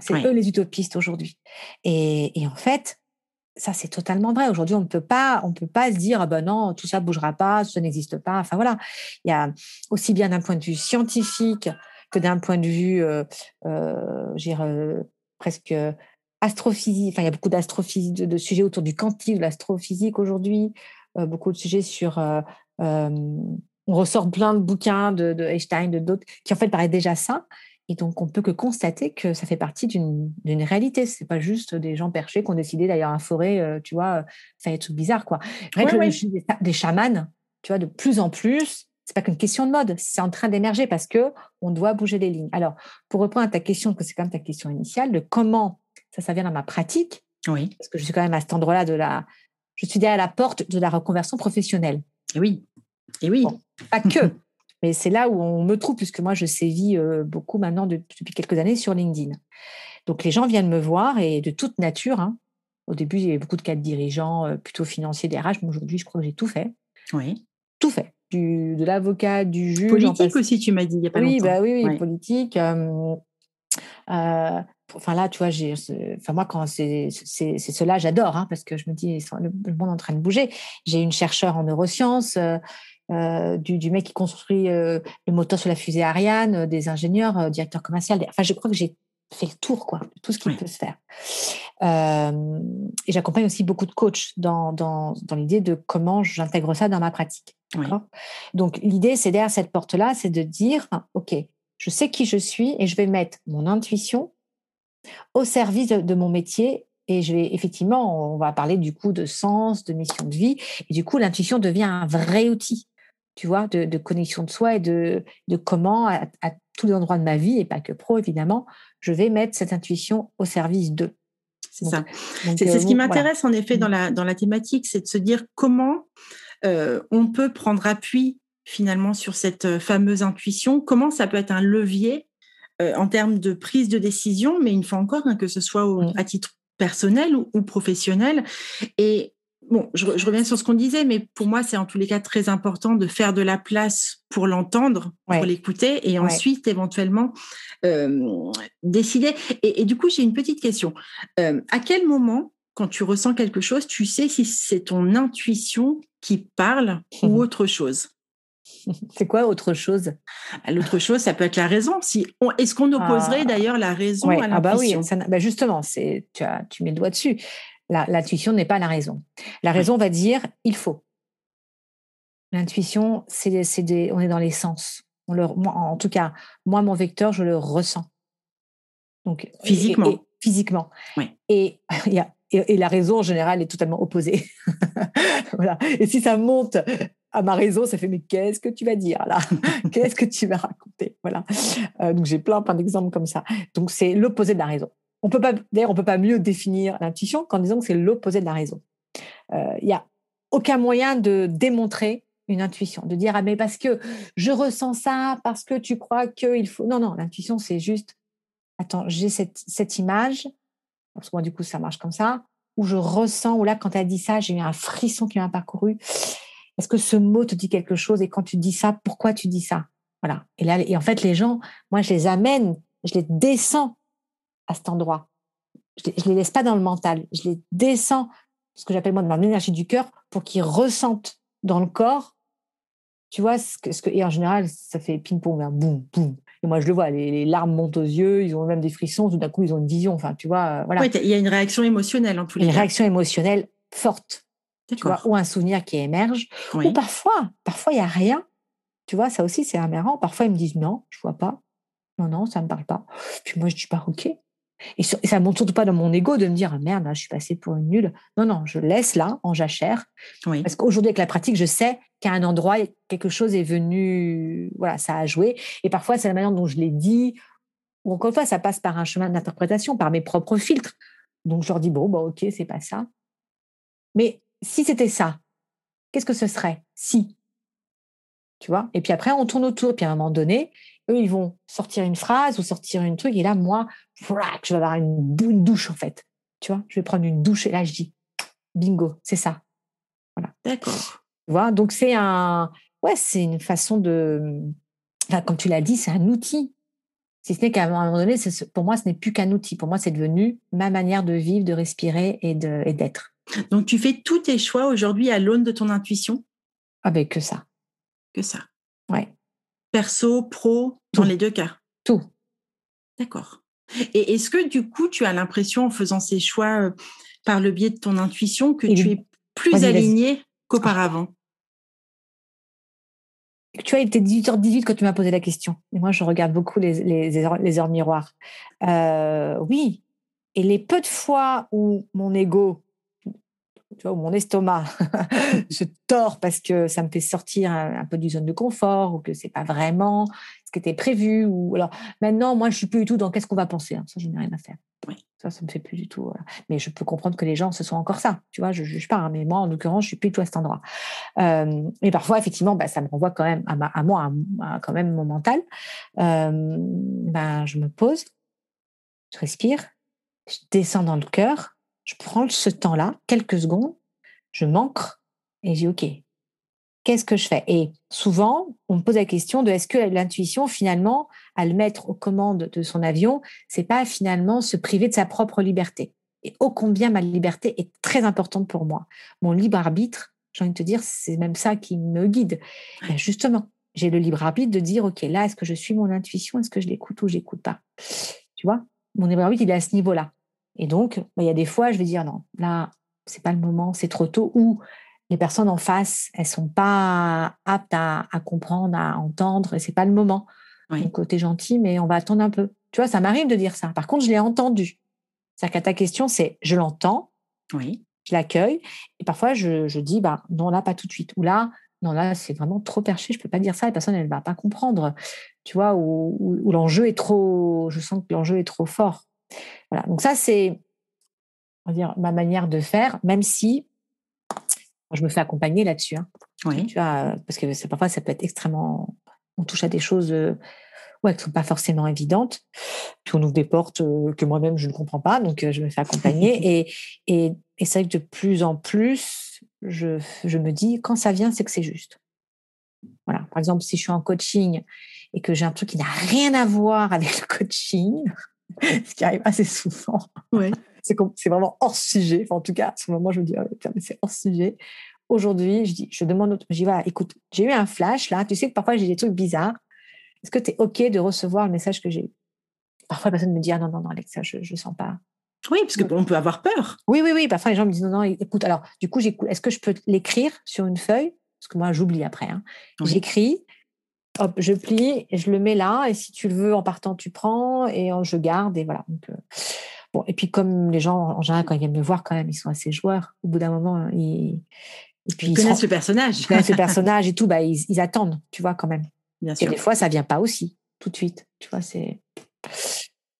c'est eux les utopistes aujourd'hui. Et, en fait, ça c'est totalement vrai. Aujourd'hui, on ne peut pas, on peut pas se dire ah ben non, tout ça bougera pas, ça n'existe pas. Enfin voilà, il y a aussi bien d'un point de vue scientifique que d'un point de vue, euh, euh, euh presque astrophysique. Enfin, il y a beaucoup d'astrophysique, de, sujets autour du quantique, de l'astrophysique aujourd'hui, euh, beaucoup de sujets sur on ressort plein de bouquins de, de Einstein, de d'autres, qui en fait paraissent déjà ça. Et donc, on peut que constater que ça fait partie d'une réalité. C'est pas juste des gens perchés qui ont décidé d'aller en forêt, euh, tu vois, ça va être bizarre, quoi. Des, des chamans, tu vois, de plus en plus, c'est pas qu'une question de mode, c'est en train d'émerger parce que on doit bouger les lignes. Alors, pour reprendre à ta question, que c'est quand même ta question initiale, de comment ça, ça vient dans ma pratique. Oui. Parce que je suis quand même à cet endroit-là de la, je suis derrière la porte de la reconversion professionnelle. Et oui. Et oui. pas que. Mais c'est là où on me trouve, puisque moi, je sévis euh, beaucoup maintenant depuis quelques années sur LinkedIn. Donc, les gens viennent me voir et de toute nature. Hein. Au début, il y avait beaucoup de cas de dirigeants, euh, plutôt financiers, des RH. Mais aujourd'hui, je crois que j'ai tout fait. Oui. Tout fait. Du, de l'avocat, du juge. Politique aussi, tu m'as dit, il n'y a pas oui, longtemps. Bah oui, oui, politique. Euh, enfin là, tu vois, j'ai, enfin moi quand c'est c'est cela, j'adore, hein, parce que je me dis le, monde est en train de bouger. J'ai une chercheure en neurosciences, euh, du, du, mec qui construit euh, le moteur sur la fusée Ariane, euh, des ingénieurs, directeurs commerciaux. Enfin, je crois que j'ai fait le tour, quoi, tout ce qui peut se faire. et j'accompagne aussi beaucoup de coachs dans, dans, dans l'idée de comment j'intègre ça dans ma pratique. Donc, l'idée, c'est derrière cette porte-là, c'est de dire, OK, je sais qui je suis et je vais mettre mon intuition au service de, de mon métier et je vais effectivement, on va parler du coup de sens, de mission de vie. Et du coup, l'intuition devient un vrai outil tu vois, de, connexion de soi et de, de comment, à, tous les endroits de ma vie, et pas que pro, évidemment, je vais mettre cette intuition au service d'eux. C'est ça. C'est ce euh, qui m'intéresse, en effet, dans mmh. la, dans la thématique, c'est de se dire comment euh, on peut prendre appui, finalement, sur cette euh, fameuse intuition, comment ça peut être un levier en termes de prise de décision, mais une fois encore, hein, que ce soit mmh. à titre personnel ou, ou professionnel. Et bon, je, reviens sur ce qu'on disait, mais pour moi, c'est en tous les cas très important de faire de la place pour l'entendre, pour l'écouter, et ensuite éventuellement euh, décider. Et, du coup, j'ai une petite question. Euh, à quel moment, quand tu ressens quelque chose, tu sais si c'est ton intuition qui parle ou autre chose? C'est quoi autre chose? Bah, L'autre chose, ça peut être la raison. Si est-ce qu'on opposerait ah. d'ailleurs la raison à l'intuition ah bah oui, bah justement, c'est tu, as, tu mets le doigt dessus. L'intuition n'est pas la raison. La raison va dire il faut. L'intuition, c'est on est dans les sens. On le, en tout cas, moi, mon vecteur, je le ressens. Donc physiquement. Et, physiquement. Et, et, la raison en général est totalement opposée. voilà. Et si ça monte à ma raison, ça fait mais qu'est-ce que tu vas dire là? Qu'est-ce que tu vas raconter? Voilà. Euh, donc j'ai plein plein d'exemples comme ça. Donc c'est l'opposé de la raison. On peut pas, d'ailleurs, on peut pas mieux définir l'intuition qu'en disant que c'est l'opposé de la raison. Il euh, n'y a aucun moyen de démontrer une intuition, de dire ah mais parce que je ressens ça, parce que tu crois qu'il faut. Non non, l'intuition c'est juste attends j'ai cette cette image parce que moi du coup ça marche comme ça où je ressens où là quand tu as dit ça j'ai eu un frisson qui m'a parcouru. Est-ce que ce mot te dit quelque chose et quand tu dis ça pourquoi tu dis ça? Voilà et là et en fait les gens moi je les amène je les descends à cet endroit. Je ne les laisse pas dans le mental, je les descends, ce que j'appelle moi dans l'énergie du cœur, pour qu'ils ressentent dans le corps, tu vois, ce que, ce que, et en général, ça fait ping-pong, hein, boum, boum. Et moi, je le vois, les, larmes montent aux yeux, ils ont même des frissons, tout d'un coup, ils ont une vision, enfin, tu vois, euh, voilà. Il y a une réaction émotionnelle en tous les cas. Une réaction émotionnelle forte, tu vois, ou un souvenir qui émerge, ou parfois, parfois, il n'y a rien. Tu vois, ça aussi, c'est aberrant. Parfois, ils me disent non, je vois pas. Non, non, ça me parle pas. Puis moi, je dis pas OK. Et, ça ne monte surtout pas dans mon ego de me dire merde, je suis passée pour une nulle. Non, non, je laisse là, en jachère. Parce qu'aujourd'hui, avec la pratique, je sais qu'à un endroit, quelque chose est venu, voilà, ça a joué. Et parfois, c'est la manière dont je l'ai dit. Ou encore une fois, ça passe par un chemin d'interprétation, par mes propres filtres. Donc, je leur dis bon, bah, ok, c'est pas ça. Mais si c'était ça, qu'est-ce que ce serait? Si. Tu vois? Et puis après, on tourne autour. Puis à un moment donné, eux, ils vont sortir une phrase ou sortir une truc. Et là, moi, je vais avoir une, douche, en fait. Tu vois, je vais prendre une douche. Et là, je dis, bingo, c'est ça. Voilà. D'accord. Tu vois, donc c'est un, ouais, c'est une façon de, enfin, comme tu l'as dit, c'est un outil. Si ce n'est qu'à un moment donné, pour moi, ce n'est plus qu'un outil. Pour moi, c'est devenu ma manière de vivre, de respirer et d'être. Donc, tu fais tous tes choix aujourd'hui à l'aune de ton intuition? Ah ben, que ça. Que ça. Ouais perso, pro, dans les deux cas? Tout. D'accord. Et est-ce que du coup, tu as l'impression en faisant ces choix euh, par le biais de ton intuition que tu es plus aligné qu'auparavant? Tu vois, il était 18h18 quand tu m'as posé la question. Et moi, je regarde beaucoup les, les, heures, les heures, miroirs. Euh, oui. Et les peu de fois où mon ego, tu vois, où mon estomac se tord parce que ça me fait sortir un, peu du zone de confort ou que c'est pas vraiment ce qui était prévu. Ou alors maintenant, moi, je suis plus du tout dans qu'est-ce qu'on va penser. Hein. Ça, je n'ai rien à faire. Oui. Ça, ça me fait plus du tout. Mais je peux comprendre que les gens, ce sont encore ça. Tu vois, je ne juge pas. Hein, mais moi, en l'occurrence, je suis plus du tout à cet endroit. Euh, et parfois, effectivement, bah, ça me renvoie quand même à, moi, à, quand même mon mental. Euh, ben, je me pose, je respire, je descends dans le cœur, je prends ce temps-là, quelques secondes, je m'ancre et je dis OK, qu'est-ce que je fais? Et souvent, on me pose la question de est-ce que l'intuition, finalement, à le mettre aux commandes de son avion, c'est pas finalement se priver de sa propre liberté? Et ô combien ma liberté est très importante pour moi. Mon libre arbitre, j'ai envie de te dire, c'est même ça qui me guide. justement, j'ai le libre arbitre de dire, OK, là, est-ce que je suis mon intuition? Est-ce que je l'écoute ou je l'écoute pas? Tu vois? Mon libre arbitre, il est à ce niveau-là. Et donc, bah, il y a des fois, je vais dire, non, là, c'est pas le moment, c'est trop tôt, ou les personnes en face, elles sont pas aptes à, comprendre, à entendre, et c'est pas le moment. Donc, côté gentil, mais on va attendre un peu. Tu vois, ça m'arrive de dire ça. Par contre, je l'ai entendu. C'est-à-dire qu'à ta question, c'est je l'entends, oui. je l'accueille, et parfois je, dis, bah, non, là, pas tout de suite. Ou là, non, là, c'est vraiment trop perché, je peux pas dire ça, la personne, elle va pas comprendre. Tu vois, ou, l'enjeu est trop, je sens que l'enjeu est trop fort. Voilà. Donc, ça, c'est, on va dire, ma manière de faire, même si je me fais accompagner là-dessus. Hein. Oui. Tu vois, parce que parfois, ça peut être extrêmement. On touche à des choses euh, ouais, qui ne sont pas forcément évidentes. Puis on ouvre des portes euh, que moi-même, je ne comprends pas. Donc, euh, je me fais accompagner. et, et, et c'est vrai que de plus en plus, je, je me dis, quand ça vient, c'est que c'est juste. Voilà. Par exemple, si je suis en coaching et que j'ai un truc qui n'a rien à voir avec le coaching, ce qui arrive assez souvent. Ouais c'est vraiment hors sujet. en tout cas, à ce moment, je me dis, oh, c'est hors sujet. Aujourd'hui, je dis, je demande, je dis, voilà, écoute, j'ai eu un flash là. Tu sais que parfois j'ai des trucs bizarres. Est-ce que tu es OK de recevoir le message que j'ai eu? Parfois, la personne me dit, ah non, non, non, Alexa, je ne sens pas. Oui, parce qu'on peut avoir peur. Oui, oui, oui. Parfois, les gens me disent, non, non, écoute, alors, du coup. Est-ce que je peux l'écrire sur une feuille? Parce que moi, j'oublie après. Hein. J'écris, hop, je plie, je le mets là, et si tu le veux, en partant, tu prends, et je garde, et voilà. Donc, euh, et puis comme les gens, en général, quand ils viennent me voir, quand même, ils sont assez joueurs. Au bout d'un moment, ils, et puis, ils, connaissent le personnage. Ils connaissent le personnage et tout, bah, ils, attendent, tu vois, quand même. Bien sûr. Et des fois, ça vient pas aussi, tout de suite. Tu vois, c'est.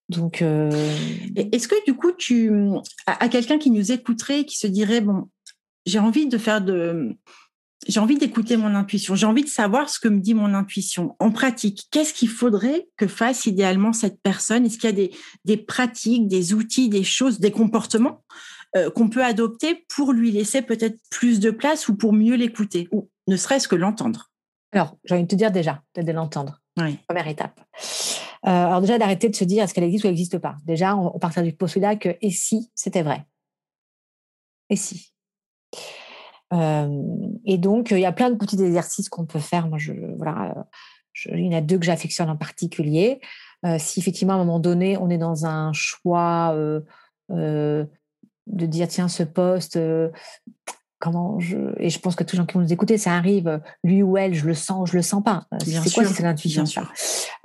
Donc. Euh, est-ce que du coup, tu. À, quelqu'un qui nous écouterait, qui se dirait, bon, j'ai envie de faire de j'ai envie d'écouter mon intuition, j'ai envie de savoir ce que me dit mon intuition. En pratique, qu'est-ce qu'il faudrait que fasse idéalement cette personne? Est-ce qu'il y a des, des, pratiques, des outils, des choses, des comportements euh, qu'on peut adopter pour lui laisser peut-être plus de place ou pour mieux l'écouter, ou ne serait-ce que l'entendre? Alors, j'ai envie de te dire déjà, de l'entendre. Oui. Première étape. Euh, alors déjà, d'arrêter de se dire est-ce qu'elle existe ou elle n'existe pas? Déjà, on, on part du postulat que et si c'était vrai? Et si? Et donc, il y a plein de petits exercices qu'on peut faire. Voilà, il y en a deux que j'affectionne en particulier. si effectivement, à un moment donné, on est dans un choix de dire, tiens, ce poste, comment je et je pense que tous les gens qui vont nous écouter, ça arrive, lui ou elle, je le sens, je le sens pas. C'est quoi c'est l'intuition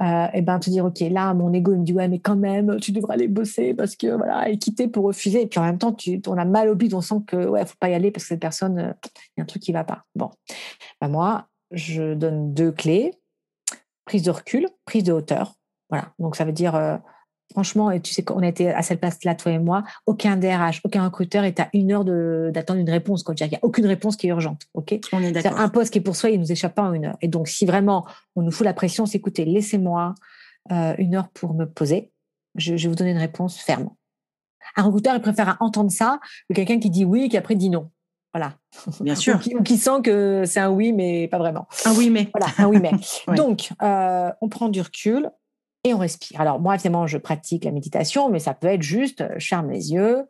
euh, Et ben te dire ok là mon ego me dit ouais mais quand même tu devrais aller bosser parce que voilà et quitter pour refuser. Et puis en même temps tu on a mal au bide, on sent que ouais faut pas y aller parce que cette personne il y a un truc qui va pas. Bon, ben moi je donne deux clés. Prise de recul, prise de hauteur. Voilà. Donc ça veut dire Franchement, tu sais qu'on a été à cette place-là, toi et moi, aucun DRH, aucun recruteur est à une heure d'attendre une réponse. il n'y a aucune réponse qui est urgente. ok? On est d'accord. Un poste qui est pour soi, il nous échappe pas en une heure. Et donc, si vraiment on nous fout la pression, c'est écoutez, laissez-moi euh, une heure pour me poser. Je, vais vous donner une réponse ferme. Un recruteur, il préfère entendre ça que quelqu'un qui dit oui et qui après dit non. Voilà. Bien sûr. ou, qui, sent que c'est un oui, mais pas vraiment. Un oui, mais. Voilà, un oui, mais. Donc, euh, on prend du recul, et on respire. Alors moi, évidemment, je pratique la méditation, mais ça peut être juste, je ferme les yeux,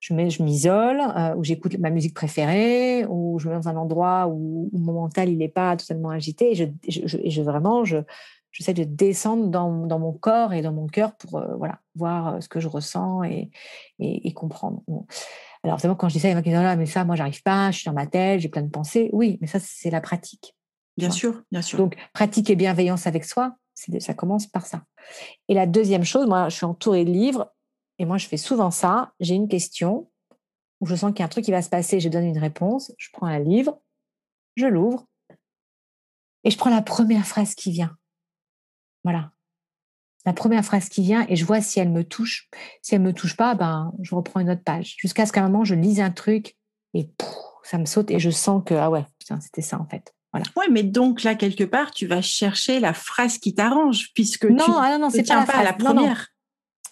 je m'isole, euh, ou j'écoute ma musique préférée, ou je me mets dans un endroit où, mon mental il n'est pas totalement agité, et je, je, je vraiment, je, j'essaie de descendre dans, dans, mon corps et dans mon cœur pour euh, voilà, voir euh, ce que je ressens et, et, comprendre. Alors, évidemment, quand je dis ça, il y a qui disent, mais ça, moi, j'arrive pas, je suis dans ma tête, j'ai plein de pensées. Oui, mais ça, c'est la pratique. Bien sûr, bien sûr. Donc, pratique et bienveillance avec soi, ça commence par ça. Et la deuxième chose, moi, je suis entourée de livres et moi, je fais souvent ça. J'ai une question où je sens qu'il y a un truc qui va se passer, je donne une réponse, je prends un livre, je l'ouvre et je prends la première phrase qui vient. Voilà. La première phrase qui vient et je vois si elle me touche. Si elle me touche pas, ben, je reprends une autre page. Jusqu'à ce qu'à un moment, je lise un truc et ça me saute et je sens que, ah ouais, c'était ça en fait. Voilà. Ouais, mais donc là, quelque part, tu vas chercher la phrase qui t'arrange, puisque non, tu ah non, non, c'est pas, pas la première.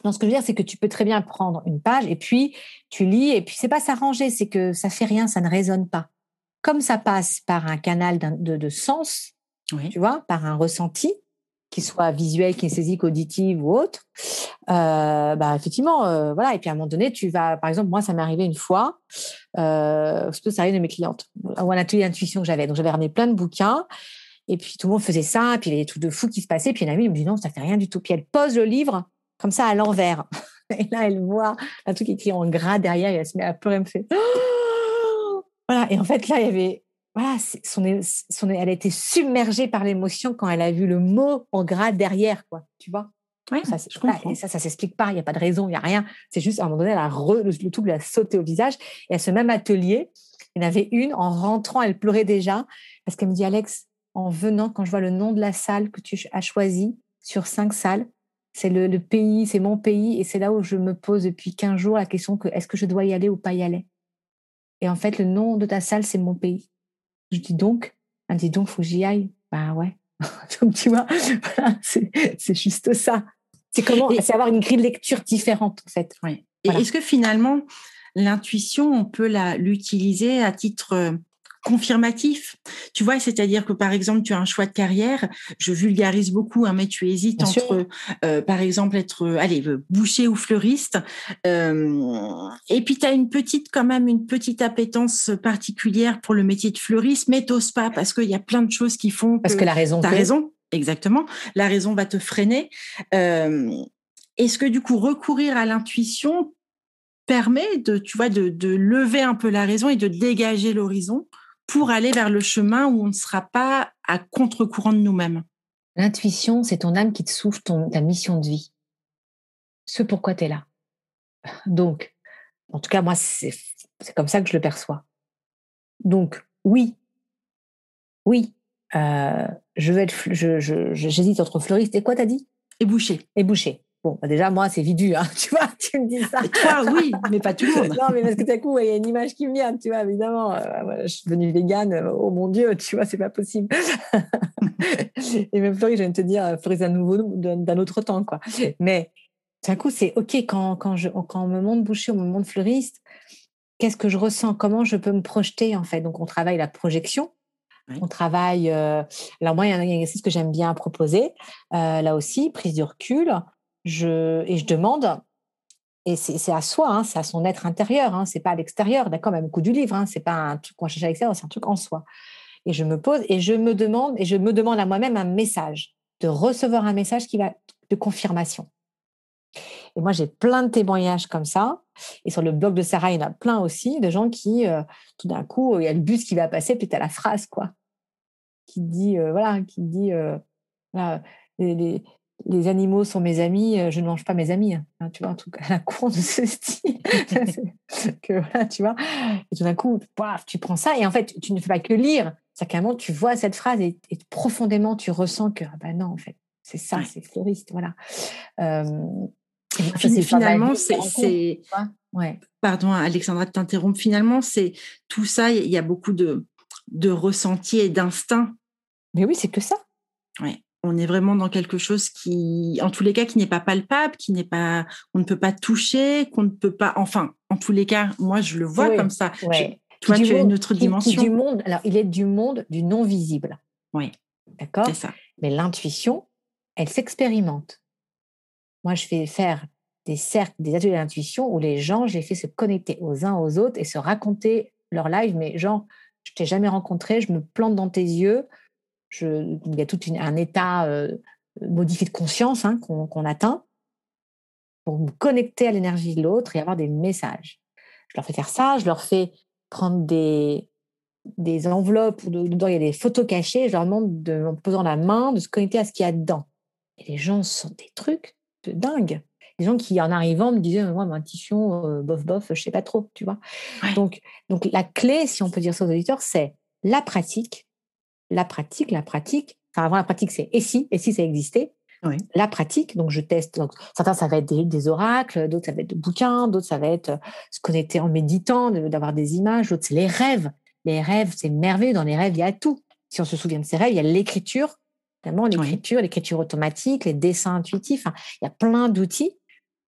Non, ce que je veux dire, c'est que tu peux très bien prendre une page et puis tu lis, et puis c'est pas s'arranger, c'est que ça fait rien, ça ne résonne pas. Comme ça passe par un canal de, de, sens, tu vois, par un ressenti, qu'il soit visuel, kinesthésique, auditif ou autre, euh, bah effectivement, euh, voilà. Et puis à un moment donné, tu vas, par exemple, moi, ça m'est arrivé une fois, euh, ça arrive de mes clientes, ou un atelier d'intuition que j'avais. Donc j'avais ramené plein de bouquins. Et puis tout le monde faisait ça, et puis il y avait des trucs de fou qui se passaient. Puis une amie me dit non, ça fait rien du tout. Puis elle pose le livre comme ça à l'envers. Et là, elle voit un truc écrit en gras derrière et elle se met à pleurer, elle me fait voilà. Et en fait, là, il y avait voilà, son, son, elle a été submergée par l'émotion quand elle a vu le mot en gras derrière, quoi. Tu vois? Ouais, ça, je comprends. ça, ça s'explique pas. Il n'y a pas de raison, il n'y a rien. C'est juste à un moment donné, elle a le, tout lui a sauté au visage. Et à ce même atelier, il y en avait une en rentrant, elle pleurait déjà parce qu'elle me dit Alex, en venant, quand je vois le nom de la salle que tu as choisi sur cinq salles, c'est le, pays, c'est mon pays, et c'est là où je me pose depuis 15 jours la question que est-ce que je dois y aller ou pas y aller? Et en fait, le nom de ta salle, c'est mon pays. Je dis donc, elle dit donc, faut que j'y aille. Bah ouais. donc tu vois, c'est juste ça. C'est comment, c'est avoir une grille de lecture différente en fait. Ouais. Et est-ce que finalement, l'intuition, on peut l'utiliser à titre euh, confirmatif. Tu vois, c'est-à-dire que par exemple, tu as un choix de carrière, je vulgarise beaucoup, hein, mais tu hésites entre, euh, par exemple, être, euh, allez, euh, boucher ou fleuriste. et puis, tu as une petite, quand même, une petite appétence particulière pour le métier de fleuriste, mais t'oses pas parce qu'il y a plein de choses qui font. Parce que, la raison. T'as raison, exactement. La raison va te freiner. Est-ce que du coup, recourir à l'intuition permet de, tu vois, de, de lever un peu la raison et de dégager l'horizon? Pour aller vers le chemin où on ne sera pas à contre-courant de nous-mêmes. L'intuition, c'est ton âme qui te souffle ton, ta mission de vie. Ce pourquoi tu es là. Donc, en tout cas, moi, c'est comme ça que je le perçois. Donc, oui, oui, euh, je vais être, j'hésite entre fleuriste et quoi t'as dit? Et boucher. Et boucher. Bon, bah, déjà, moi, c'est vidu, hein, tu vois, tu me dis ça. toi, oui, mais pas tout le monde. non, mais parce que tout à coup, il y a une image qui me vient, tu vois, évidemment. Euh, je suis devenue végane, euh, oh mon Dieu, tu vois, c'est pas possible. et même Floris, je viens de te dire, euh, Floris d'un nouveau, d'un autre temps, quoi. Mais tout à coup, c'est OK, quand, quand, je, quand on me montre boucher, on me montre fleuriste, qu'est-ce que je ressens? Comment je peux me projeter, en fait? Donc, on travaille la projection. On travaille. alors moi, il y a un exercice que j'aime bien proposer. là aussi, prise de recul et je demande, et c'est à soi, hein, c'est à son être intérieur, hein, c'est pas à l'extérieur, d'accord, même au coup du livre, hein, c'est pas un truc qu'on cherche à l'extérieur, c'est un truc en soi. Et je me pose et je me demande, et je me demande à moi-même un message, de recevoir un message qui va de confirmation. Et moi, j'ai plein de témoignages comme ça. Et sur le blog de Sarah, il y en a plein aussi de gens qui, euh, tout d'un coup, il y a le bus qui va passer, puis tu as la phrase, quoi, qui dit, euh, voilà, qui dit, euh, les, les animaux sont mes amis, euh, je ne mange pas mes amis. Hein, tu vois, un truc à la cour de ce style. que, voilà, tu vois. Et tout d'un coup, tu prends ça et en fait, tu ne fais pas que lire. C'est qu'à un moment, tu vois cette phrase et, profondément, tu ressens que, ah ben non, en fait, c'est ça, c'est fleuriste. Voilà. Euh, finalement, c'est. Ouais. Pardon, Alexandra, de t'interrompre. Finalement, c'est tout ça, il y a beaucoup de, de ressenti et d'instinct. Mais oui, c'est que ça. Ouais on est vraiment dans quelque chose qui, en tous les cas, qui n'est pas palpable, qui n'est pas, on ne peut pas toucher, qu'on ne peut pas, enfin, en tous les cas, moi, je le vois comme ça. toi, tu as une autre dimension. du monde, alors, il est du monde du non visible. Oui. D'accord? C'est ça. Mais l'intuition, elle s'expérimente. Moi, je fais faire des cercles, des ateliers d'intuition où les gens, je les fais se connecter aux uns aux autres et se raconter leur live, mais genre, je t'ai jamais rencontré, je me plante dans tes yeux, il y a tout un état euh, modifié de conscience hein, qu'on atteint pour me connecter à l'énergie de l'autre et avoir des messages. Je leur fais faire ça, je leur fais prendre des, des enveloppes où dedans il y a des photos cachées. Je leur demande, de, en posant la main, de se connecter à ce qu'il y a dedans. Et les gens sont des trucs de dingue. Les gens qui, en arrivant, me disaient Moi, ma intuition, euh, bof, bof, je sais pas trop, tu vois. Donc, donc, la clé, si on peut dire ça aux auditeurs, c'est la pratique. La pratique, la pratique. Enfin, avant la pratique, c'est et si, et si ça existait. La pratique, donc je teste. Donc, certains, ça va être des, oracles, d'autres, ça va être des bouquins, d'autres, ça va être euh, se connecter en méditant, d'avoir des images, d'autres, c'est les rêves. Les rêves, c'est merveilleux. Dans les rêves, il y a tout. Si on se souvient de ces rêves, il y a l'écriture, l'écriture, l'écriture automatique, les dessins intuitifs. il y a plein d'outils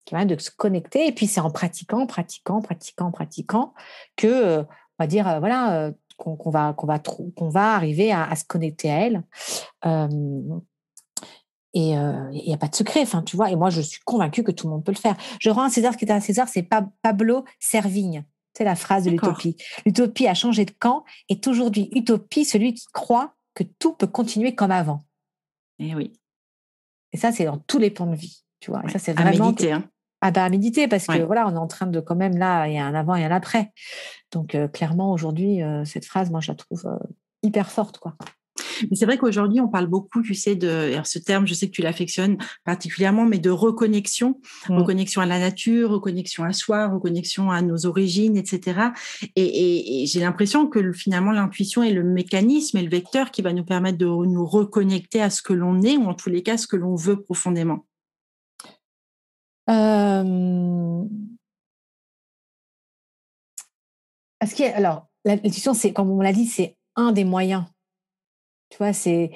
qui permettent de se connecter. Et puis, c'est en pratiquant, pratiquant, pratiquant, pratiquant que, euh, on va dire, euh, voilà, qu'on va, qu'on va, qu'on va arriver à, se connecter à elle. Et il n'y a pas de secret, enfin, tu vois. Et moi, je suis convaincue que tout le monde peut le faire. Je rends à César ce qui est à César, c'est Pablo Servigne. C'est la phrase de l'utopie. L'utopie a changé de camp, est aujourd'hui utopie celui qui croit que tout peut continuer comme avant. Et eh oui. Et ça, c'est dans tous les points de vie, tu vois. Et ça, c'est vraiment. À méditer, hein. Ah bah, à méditer, parce que voilà, on est en train de quand même là, il y a un avant et un après. Donc, clairement, aujourd'hui, cette phrase, moi, je la trouve hyper forte, quoi. Mais c'est vrai qu'aujourd'hui, on parle beaucoup, tu sais, de ce terme, je sais que tu l'affectionnes particulièrement, mais de reconnexion, mmh. reconnexion à la nature, reconnexion à soi, reconnexion à nos origines, etc. Et, j'ai l'impression que finalement, l'intuition est le mécanisme et le vecteur qui va nous permettre de nous reconnecter à ce que l'on est, ou en tous les cas, ce que l'on veut profondément. Euh... alors, l'intuition, c'est, comme on l'a dit, c'est un des moyens tu vois, c'est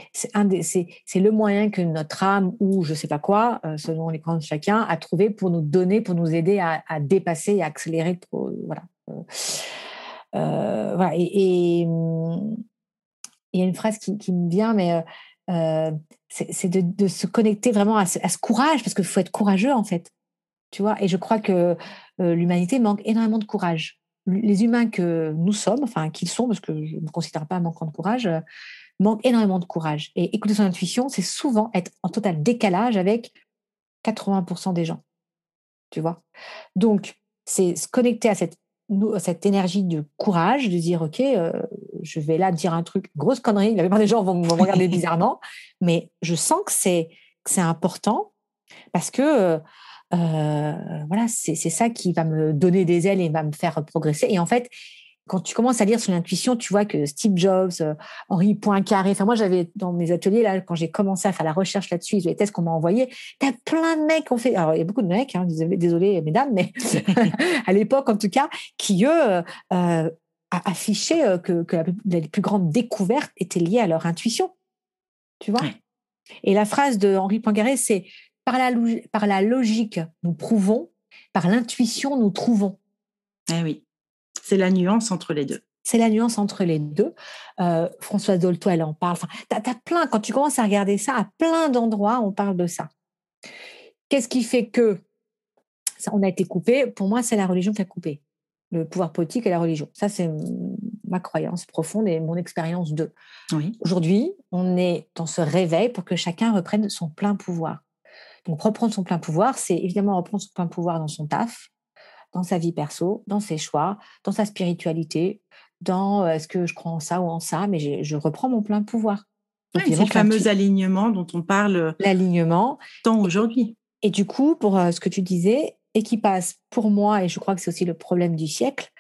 le moyen que notre âme ou je sais pas quoi, euh, selon les crans de chacun, a trouvé pour nous donner, pour nous aider à, dépasser à accélérer. voilà. Euh, euh, voilà. Et il y a une phrase qui, me vient, mais c'est de, se connecter vraiment à ce, courage, parce qu'il faut être courageux en fait. Tu vois, et je crois que l'humanité manque énormément de courage. Les humains que nous sommes, enfin qu'ils sont, parce que je ne me considère pas manquant de courage, manque énormément de courage. Et écouter son intuition, c'est souvent être en total décalage avec 80% des gens. Tu vois? Donc, c'est se connecter à cette, cette énergie de courage, de dire, OK, euh, je vais là dire un truc, grosse connerie, la plupart des gens vont, me regarder bizarrement, mais je sens que c'est important parce que... Euh, voilà, c'est ça qui va me donner des ailes et va me faire progresser. Et en fait, quand tu commences à lire sur l'intuition, tu vois que Steve Jobs, euh, Henri Poincaré, enfin moi j'avais dans mes ateliers là quand j'ai commencé à faire la recherche là-dessus, les tests qu'on m'a envoyés, t'as plein de mecs qui ont fait, alors il y a beaucoup de mecs, hein, désolé, mesdames, mais à l'époque en tout cas, qui eux euh, affichaient euh, que, que la, plus grandes découvertes étaient liées à leur intuition, tu vois? Et la phrase de Henri Poincaré, c'est par la, par la logique nous prouvons, par l'intuition nous trouvons. Eh oui. C'est la nuance entre les deux. C'est la nuance entre les deux. Euh, Françoise Dolto, elle en parle. Enfin, as, plein, quand tu commences à regarder ça, à plein d'endroits, on parle de ça. Qu'est-ce qui fait que ça, on a été coupé? Pour moi, c'est la religion qui a coupé. Le pouvoir politique et la religion. Ça, c'est ma croyance profonde et mon expérience de. Oui. Aujourd'hui, on est dans ce réveil pour que chacun reprenne son plein pouvoir. Donc, reprendre son plein pouvoir, c'est évidemment reprendre son plein pouvoir dans son taf, dans sa vie perso, dans ses choix, dans sa spiritualité, dans est-ce que je crois en ça ou en ça, mais je reprends mon plein pouvoir. c'est le fameux alignement dont on parle l'alignement tant aujourd'hui. Et du coup, pour ce que tu disais, et qui passe pour moi, et je crois que c'est aussi le problème du siècle,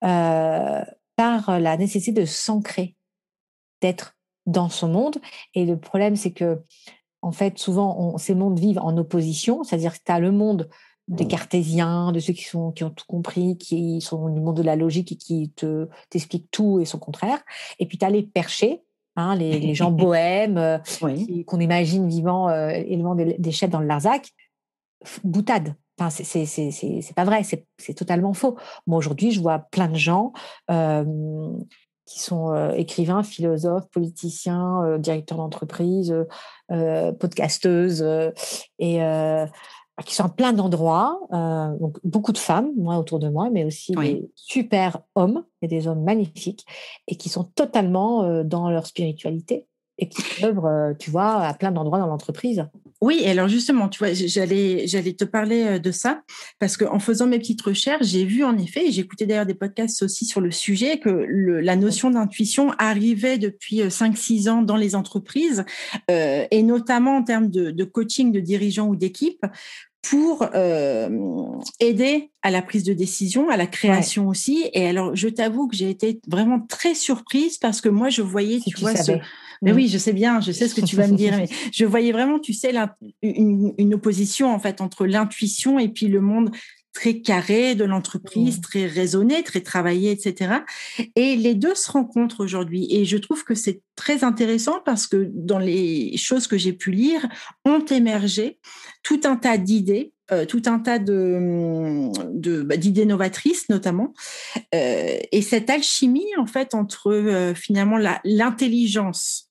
par la nécessité de s'ancrer, d'être dans son monde. Et le problème, c'est que, en fait, souvent, ces mondes vivent en opposition, c'est-à-dire que tu as le monde des cartésiens, de ceux qui, sont, qui ont tout compris, qui sont du monde de la logique et qui te, t'expliquent tout et son contraire. Et puis tu as les perchés, hein, les, gens bohèmes, euh, qu'on imagine vivant, euh, élevant des, des, chefs dans le Larzac. Boutade. Enfin, c'est, c'est, pas vrai, c'est, totalement faux. Moi, aujourd'hui, je vois plein de gens euh, qui sont écrivains, philosophes, politiciens, directeurs d'entreprise, podcasteuses, et qui sont en plein d'endroits, euh, donc beaucoup de femmes, moi autour de moi, mais aussi des super hommes et des hommes magnifiques et qui sont totalement euh, dans leur spiritualité et qui œuvrent, tu vois, à plein d'endroits dans l'entreprise. Oui, alors justement, tu vois, j'allais, j'allais te parler de ça parce qu'en faisant mes petites recherches, j'ai vu en effet, et écouté d'ailleurs des podcasts aussi sur le sujet, que la notion d'intuition arrivait depuis 5-6 ans dans les entreprises et notamment en termes de coaching de dirigeants ou d'équipes pour euh, aider à la prise de décision, à la création aussi. Et alors, je t'avoue que j'ai été vraiment très surprise parce que moi, je voyais, tu, vois, ce... mais mm. oui, je sais bien, je sais ce que tu vas me dire, mais je voyais vraiment, tu sais, une, une opposition en fait entre l'intuition et puis le monde très carré de l'entreprise, mmh. très raisonné, très travaillé, etc. Et les deux se rencontrent aujourd'hui. Et je trouve que c'est très intéressant parce que dans les choses que j'ai pu lire, ont émergé tout un tas d'idées, euh, tout un tas de, bah, d'idées novatrices notamment. Euh, et cette alchimie, en fait, entre euh, finalement l'intelligence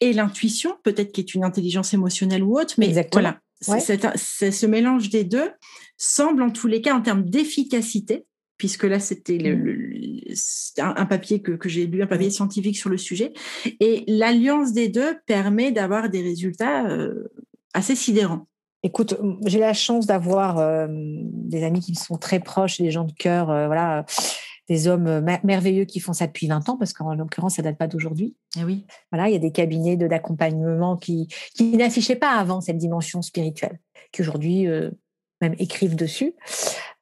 et l'intuition, peut-être qui est une intelligence émotionnelle ou autre, mais voilà, c'est ce mélange des deux semble en tous les cas en termes d'efficacité, puisque là c'était mmh. un, papier que, j'ai lu, un papier mmh. scientifique sur le sujet, et l'alliance des deux permet d'avoir des résultats euh, assez sidérants. Écoute, j'ai la chance d'avoir euh, des amis qui me sont très proches, des gens de cœur, euh, voilà, des hommes merveilleux qui font ça depuis 20 ans, parce qu'en l'occurrence, ça date pas d'aujourd'hui. Eh oui. Voilà, il y a des cabinets d'accompagnement qui, qui n'affichaient pas avant cette dimension spirituelle, qui aujourd'hui même écrivent dessus,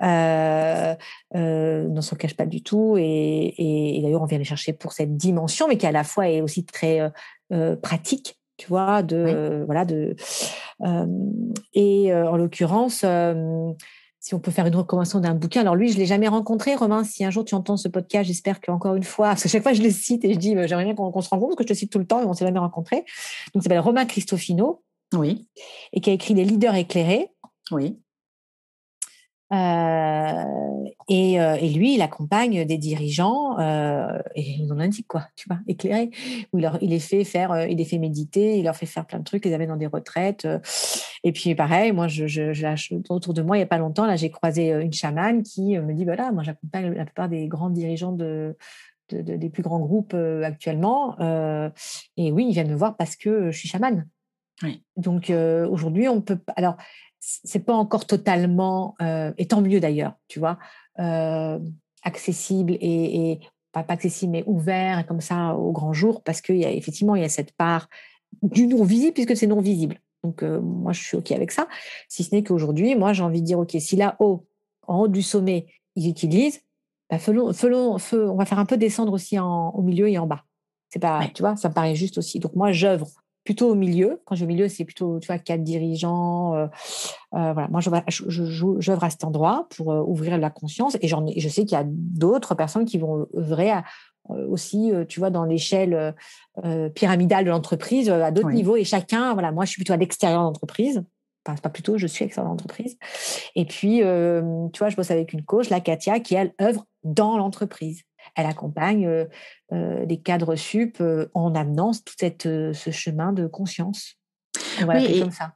euh, euh, ne s'en cache pas du tout. Et, d'ailleurs, on vient les chercher pour cette dimension, mais qui à la fois est aussi très euh, euh, pratique, tu vois, de voilà, de et en l'occurrence. si on peut faire une recommandation d'un bouquin. Alors lui, je l'ai jamais rencontré, Romain. Si un jour tu entends ce podcast, j'espère qu'encore une fois, parce que chaque fois je le cite et je dis, bah, j'aimerais bien qu'on se rencontre, parce que je te cite tout le temps et on s'est jamais rencontré. Donc, il s'appelle Romain Cristofino. Oui. Et qui a écrit Les leaders éclairés. Oui. Euh, et, euh, et, lui, il accompagne des dirigeants, euh, et il nous indique quoi, tu vois, éclairé, où il, leur, il les fait faire, il les fait méditer, il leur fait faire plein de trucs, les amène dans des retraites. Et puis pareil, moi, je, je, je, autour de moi, il y a pas longtemps, là, j'ai croisé une chamane qui me dit, voilà, moi, j'accompagne la plupart des grands dirigeants de, de, de des plus grands groupes actuellement. et oui, ils viennent me voir parce que je suis chamane. Oui. Donc aujourd'hui, on peut. Alors, c'est pas encore totalement, euh, et tant mieux d'ailleurs, tu vois, euh, accessible et, pas, pas, accessible mais ouvert comme ça au grand jour parce qu'il y a effectivement il y a cette part du non visible puisque c'est non visible. Donc euh, moi je suis ok avec ça, si ce n'est qu'aujourd'hui moi j'ai envie de dire ok si là-haut en haut du sommet ils utilisent, bah, on va faire un peu descendre aussi en, au milieu et en bas. C'est pas, tu vois, ça me paraît juste aussi. Donc moi j'œuvre plutôt au milieu. Quand je au milieu, c'est plutôt, tu vois, quatre dirigeants. Euh, euh, voilà. Moi, j'œuvre je, à cet endroit pour euh, ouvrir la conscience. Et j'en je sais qu'il y a d'autres personnes qui vont œuvrer aussi, tu vois, dans l'échelle pyramidale de l'entreprise, à d'autres niveaux. Et chacun, voilà, moi, je suis plutôt à l'extérieur de l'entreprise. Enfin, pas plutôt, je suis à l'extérieur de l'entreprise. Et puis, tu vois, je bosse avec une coach, la Katia, qui, elle, œuvre dans l'entreprise elle accompagne euh, euh, les cadres sup en amenant tout cette, ce chemin de conscience. Voilà, oui, comme ça.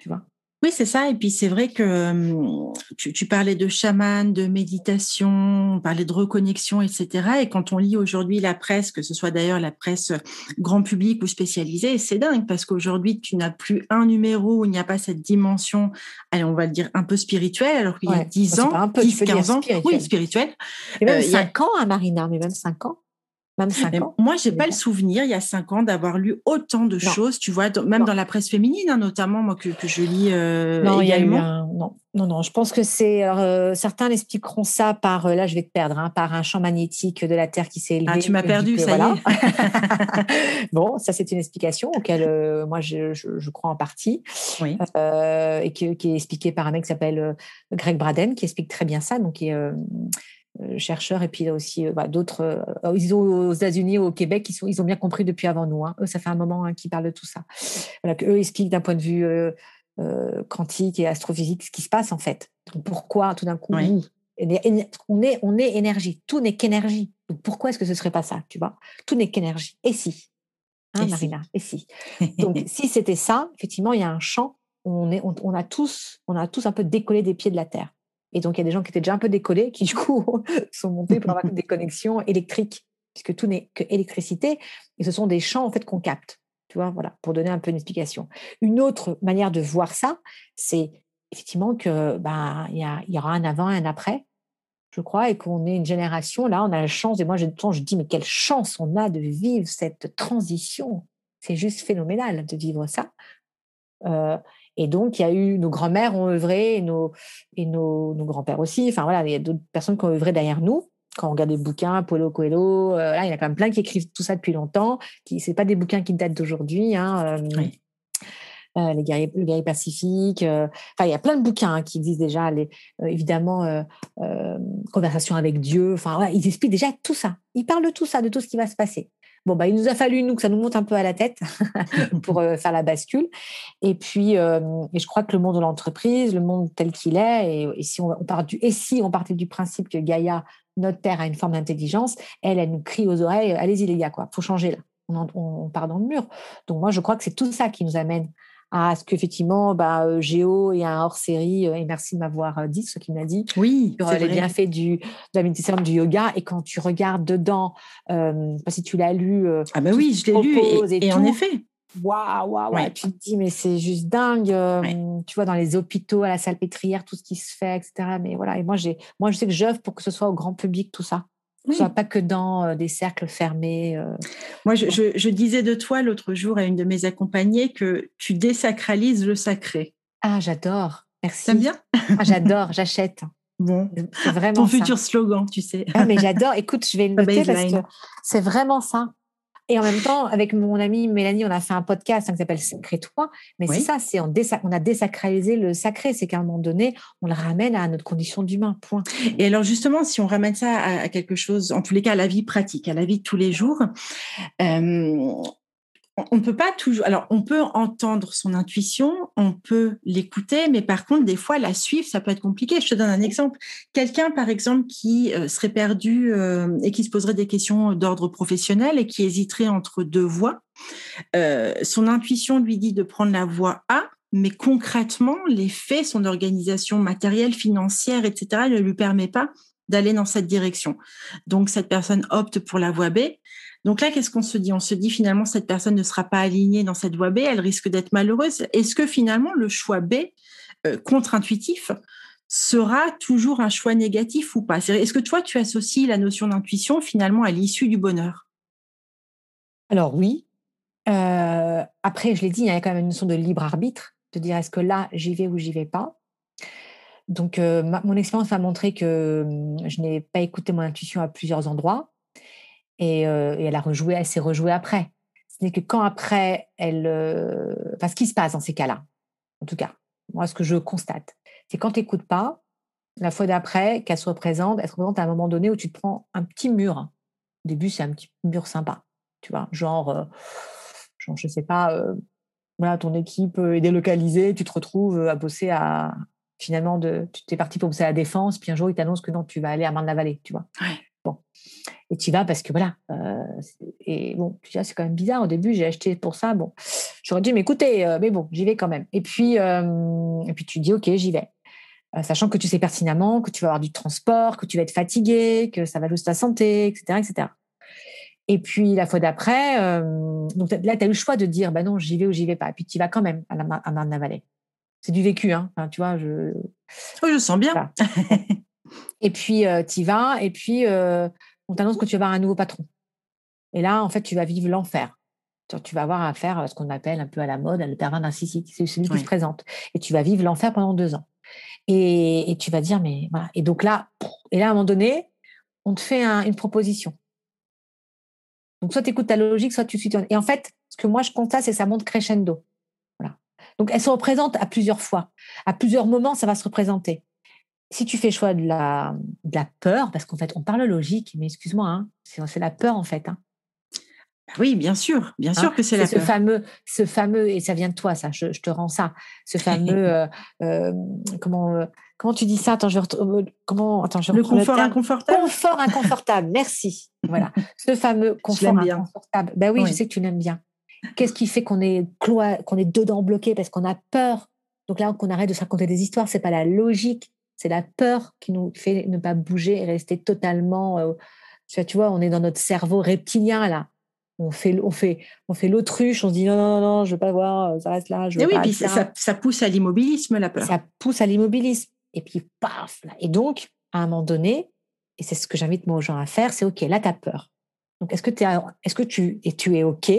Tu vois? Oui, c'est ça. Et puis c'est vrai que tu, parlais de chaman, de méditation, on parlait de reconnexion, etc. Et quand on lit aujourd'hui la presse, que ce soit d'ailleurs la presse grand public ou spécialisée, c'est dingue parce qu'aujourd'hui tu n'as plus un numéro où il n'y a pas cette dimension, allez, on va le dire un peu spirituelle, alors qu'il y a 10 ans, un peu, 10, 15 ans, oui, spirituelle. Et même 5 ans, à hein, Marina, mais même 5 ans. Même cinq ans. Moi, j'ai pas le souvenir, il y a cinq ans, d'avoir lu autant de choses, tu vois, même dans la presse féminine, hein, notamment, moi, que, que je lis euh, non, également. non, non, non, je pense que c'est. Euh, certains l'expliqueront ça par, euh, là, je vais te perdre, hein, par un champ magnétique de la Terre qui s'est élevé. Ah, tu m'as perdu, ça y est. bon, ça, c'est une explication auquel moi, je, je, crois en partie. Oui. et qui, qui, est expliquée par un mec qui s'appelle Greg Braden, qui explique très bien ça. Donc, qui est chercheurs et puis aussi euh, bah, d'autres. Euh, ils ont aux États-Unis, au Québec, ils, sont, ils ont bien compris depuis avant nous. Hein. Eux, ça fait un moment hein, qu'ils parlent de tout ça. Voilà, eux expliquent d'un point de vue quantique et astrophysique ce qui se passe en fait. Donc, pourquoi tout d'un coup on, est, on est énergie, tout n'est qu'énergie. Donc pourquoi est-ce que ce serait pas ça, tu vois? Tout n'est qu'énergie. Et si? Hein, Marina? Et si? Donc si c'était ça, effectivement, il y a un champ. On, est, on, a tous, on a tous un peu décollé des pieds de la Terre. Et donc, il y a des gens qui étaient déjà un peu décollés, qui du coup sont montés pour avoir des connexions électriques, puisque tout n'est que électricité. Et ce sont des champs en fait qu'on capte. Tu vois, voilà, pour donner un peu une explication. Une autre manière de voir ça, c'est effectivement que ben il y, y, aura un avant et un après, je crois, et qu'on est une génération là, on a la chance. Et moi, temps, je dis mais quelle chance on a de vivre cette transition. C'est juste phénoménal de vivre ça. Euh, et donc, il y a eu nos grands-mères ont œuvré et nos, et nos, nos grands-pères aussi. Enfin voilà, il y a d'autres personnes qui ont œuvré derrière nous quand on regarde des bouquins, Paulo Coelho, euh, là, il y en a quand même plein qui écrivent tout ça depuis longtemps. C'est pas des bouquins qui datent d'aujourd'hui. Hein, euh, euh, les guerriers, le guerrier pacifique. Enfin, il y a plein de bouquins hein, qui disent déjà, les, évidemment, conversation avec Dieu. Enfin, ils expliquent déjà tout ça. Ils parlent de tout ça, de tout ce qui va se passer. Bon, bah, il nous a fallu, nous, que ça nous monte un peu à la tête pour faire la bascule. Et puis, et je crois que le monde de l'entreprise, le monde tel qu'il est, et, si on, on, du, et si on partait du principe que Gaïa notre Terre a une forme d'intelligence, elle, elle nous crie aux oreilles, allez-y les gars, quoi, faut changer là. On, part dans le mur. Donc moi, je crois que c'est tout ça qui nous amène à ce qu'effectivement, bah, euh, Géo et un hors-série, euh, et merci de m'avoir euh, dit ce qu'il m'a dit, oui, sur les bienfaits du, de la méditation, du yoga, et quand tu regardes dedans, euh, pas si tu l'as lu. ah ben oui, je l'ai lu, et, en effet, waouh, waouh, ouais. tu te dis, mais c'est juste dingue. Tu vois, dans les hôpitaux, à la salpêtrière, tout ce qui se fait, etc. Mais voilà, et moi, j'ai, moi je sais que j'œuvre pour que ce soit au grand public, tout ça. Soit pas que dans des cercles fermés. Moi, je, je, disais de toi l'autre jour à une de mes accompagnées que tu désacralises le sacré. Ah, j'adore. Merci. T'aimes bien? Ah, J'adore, j'achète. Bon, c'est vraiment ton futur slogan, tu sais. Ah, mais j'adore. Écoute, je vais le noter parce que c'est vraiment ça. Et en même temps, avec mon amie Mélanie, on a fait un podcast hein, qui s'appelle Sacré Toi. Mais c'est ça, c'est on, on, a désacralisé le sacré. C'est qu'à un moment donné, on le ramène à notre condition d'humain. Point. Et alors justement, si on ramène ça à, quelque chose, en tous les cas, à la vie pratique, à la vie de tous les jours, euh, on peut pas toujours. On peut entendre son intuition, on peut l'écouter, mais par contre, des fois, la suivre, ça peut être compliqué. Je te donne un exemple. Quelqu'un, par exemple, qui euh, serait perdu euh, et qui se poserait des questions d'ordre professionnel et qui hésiterait entre deux voies, euh, son intuition lui dit de prendre la voie A, mais concrètement, les faits, son organisation matérielle, financière, etc., ne lui permet pas d'aller dans cette direction. Donc, cette personne opte pour la voie B. Donc là, qu'est-ce qu'on se dit? On se dit finalement, cette personne ne sera pas alignée dans cette voie B, elle risque d'être malheureuse. Est-ce que finalement, le choix B, euh, contre-intuitif, sera toujours un choix négatif ou pas? Est-ce que toi, tu associes la notion d'intuition finalement à l'issue du bonheur? Alors oui. Euh, après, je l'ai dit, il y a quand même une notion de libre arbitre, de dire est-ce que là, j'y vais ou j'y vais pas? Donc, euh, mon expérience a montré que hum, je n'ai pas écouté mon intuition à plusieurs endroits. Euh, et, elle a rejoué, elle s'est rejouée après. Ce n'est que quand après, elle, euh, enfin, ce qui se passe dans ces cas-là, en tout cas, moi, ce que je constate, c'est quand tu n'écoutes pas, la fois d'après, qu'elle se représente, elle se représente à un moment donné où tu te prends un petit mur. Au début, c'est un petit mur sympa, tu vois, genre, euh, genre je sais pas, voilà, ton équipe est délocalisée, tu te retrouves à bosser à, finalement, de, tu es parti pour bosser à la défense, puis un jour, ils t'annoncent que non, tu vas aller à Marne-la-Vallée, tu vois. Bon et tu vas parce que voilà. Euh, et bon, tu ah, c'est quand même bizarre. Au début, j'ai acheté pour ça. Bon, j'aurais dit, mais écoutez, euh, mais bon, j'y vais quand même. Et puis, euh, et puis tu dis, ok, j'y vais. sachant que tu sais pertinemment que tu vas avoir du transport, que tu vas être fatigué, que ça va jouer sur ta santé, etc., etc. Et puis la fois d'après, donc là, tu as eu le choix de dire, bah non, j'y vais ou j'y vais pas. Et puis tu vas quand même à, la, à Marne-la-Vallée. C'est du vécu, hein. tu vois. Je... Oh, je sens bien. et puis tu y vas, et puis on t'annonce que tu vas avoir un nouveau patron. Et là, en fait, tu vas vivre l'enfer. Tu vas avoir à faire ce qu'on appelle un peu à la mode le pervers narcissique. C'est celui qui se présente. Et tu vas vivre l'enfer pendant deux ans. Et, tu vas dire, mais voilà. Et donc là, et là, à un moment donné, on te fait une proposition. Donc, soit tu écoutes ta logique, soit tu suis. Et en fait, ce que moi, je constate, c'est que ça monte crescendo. Voilà. Donc, elle se représente à plusieurs fois. À plusieurs moments, ça va se représenter si tu fais choix de la, de la peur, parce qu'en fait, on parle logique, mais excuse-moi, hein, c'est la peur en fait. Hein. Bah oui, bien sûr, bien sûr hein, que c'est la ce fameux, ce fameux, et ça vient de toi, ça, je, te rends ça, ce fameux, euh, euh, comment, euh, comment tu dis ça? Attends, je comment, attends, je le confort inconfortable. Confort inconfortable, merci. voilà, ce fameux confort inconfortable. Ben oui, je sais que tu l'aimes bien. Qu'est-ce qui fait qu'on est qu'on est dedans bloqué parce qu'on a peur? Donc là, qu'on arrête de se raconter des histoires, c'est pas la logique, c'est la peur qui nous fait ne pas bouger et rester totalement. Euh, tu vois, on est dans notre cerveau reptilien là. on fait, on fait, on fait l'autruche, on se dit non, non, non, je veux pas voir, ça reste là. Je veux oui, puis ça, ça, pousse à l'immobilisme, la peur. Ça pousse à l'immobilisme. Et puis, paf Et donc, à un moment donné, et c'est ce que j'invite moi aux gens à faire, c'est OK, là, tu as peur. Donc, est-ce que, es, est-ce que tu, et tu es OK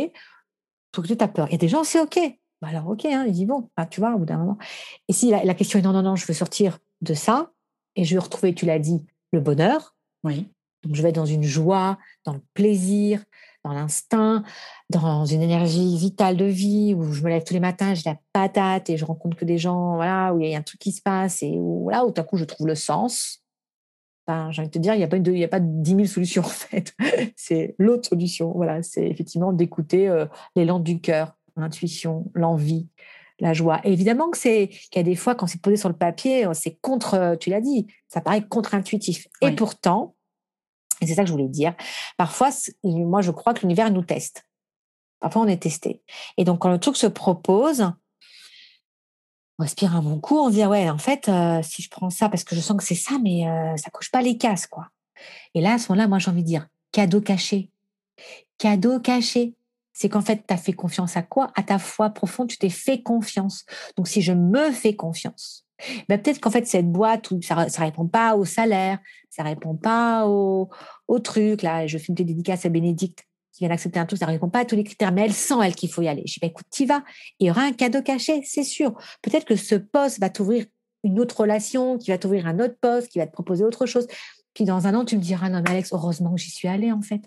pour que tu as peur Il y a des gens, c'est OK. Bah alors, OK, hein, ils disent bon, bah, tu vois, au bout d'un moment. Et si la, la, question est non, non, non, je veux sortir de ça et je veux retrouver, tu l'as dit, le bonheur. Oui. Donc, je vais être dans une joie, dans le plaisir, dans l'instinct, dans une énergie vitale de vie où je me lève tous les matins, j'ai la patate et je rencontre que des gens, voilà, où il y a un truc qui se passe et où, voilà, où tout à coup je trouve le sens. Ben, j'ai envie de te dire, il n'y a pas il y a pas de 10 000 solutions en fait. c'est l'autre solution. Voilà, c'est effectivement d'écouter euh, l'élan du cœur, l'intuition, l'envie, la joie. évidemment que c'est qu'il y a des fois quand c'est posé sur le papier, euh, c'est contre, euh, tu l'as dit, ça paraît contre-intuitif. Et pourtant, et c'est ça que je voulais dire. Parfois, moi, je crois que l'univers nous teste. Parfois, on est testé. Et donc, quand le truc se propose, on respire un bon coup, on se dit, ouais, en fait, euh, si je prends ça parce que je sens que c'est ça, mais euh, ça couche pas les cases, quoi. Et là, à ce moment-là, moi, j'ai envie de dire, cadeau caché. Cadeau caché. C'est qu'en fait, tu as fait confiance à quoi? À ta foi profonde, tu t'es fait confiance. Donc, si je me fais confiance, ben, peut-être qu'en fait, cette boîte, ça ne répond pas au salaire, ça ne répond pas au, truc. Là, je fais une dédicace à Bénédicte qui vient d'accepter un truc, ça ne répond pas à tous les critères, mais elle sent, elle, qu'il faut y aller. Je dis, ben, écoute, tu vas. Il y aura un cadeau caché, c'est sûr. Peut-être que ce poste va t'ouvrir une autre relation, qui va t'ouvrir un autre poste, qui va te proposer autre chose. Puis dans un an, tu me diras, non, mais Alex, heureusement que j'y suis allée, en fait.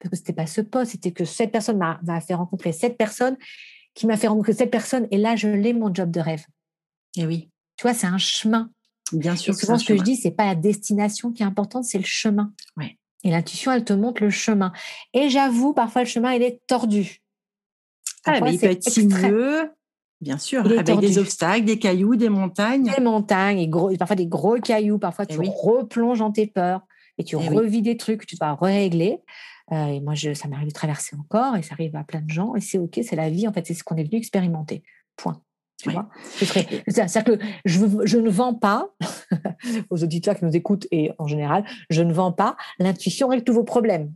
Parce que ce n'était pas ce poste, c'était que cette personne m'a fait rencontrer cette personne, qui m'a fait rencontrer cette personne, et là, je l'ai, mon job de rêve. Et oui. Tu vois, c'est un chemin. Bien sûr. Et souvent, ce que je dis, c'est pas la destination qui est importante, c'est le chemin. Ouais. Et l'intuition, elle te montre le chemin. Et j'avoue, parfois, le chemin, il est tordu. ah, mais il peut être sinueux, bien sûr, avec des obstacles, des cailloux, des montagnes. Des montagnes, et gros, parfois des gros cailloux. Parfois, tu replonges dans tes peurs et tu revis des trucs que tu dois régler. Euh, et moi, je, ça m'arrive de traverser encore et ça arrive à plein de gens. Et c'est OK, c'est la vie. En fait, c'est ce qu'on est venu expérimenter. Point. Tu vois? C'est-à-dire que je, je, ne vends pas, aux auditeurs qui nous écoutent et en général, je ne vends pas l'intuition avec tous vos problèmes.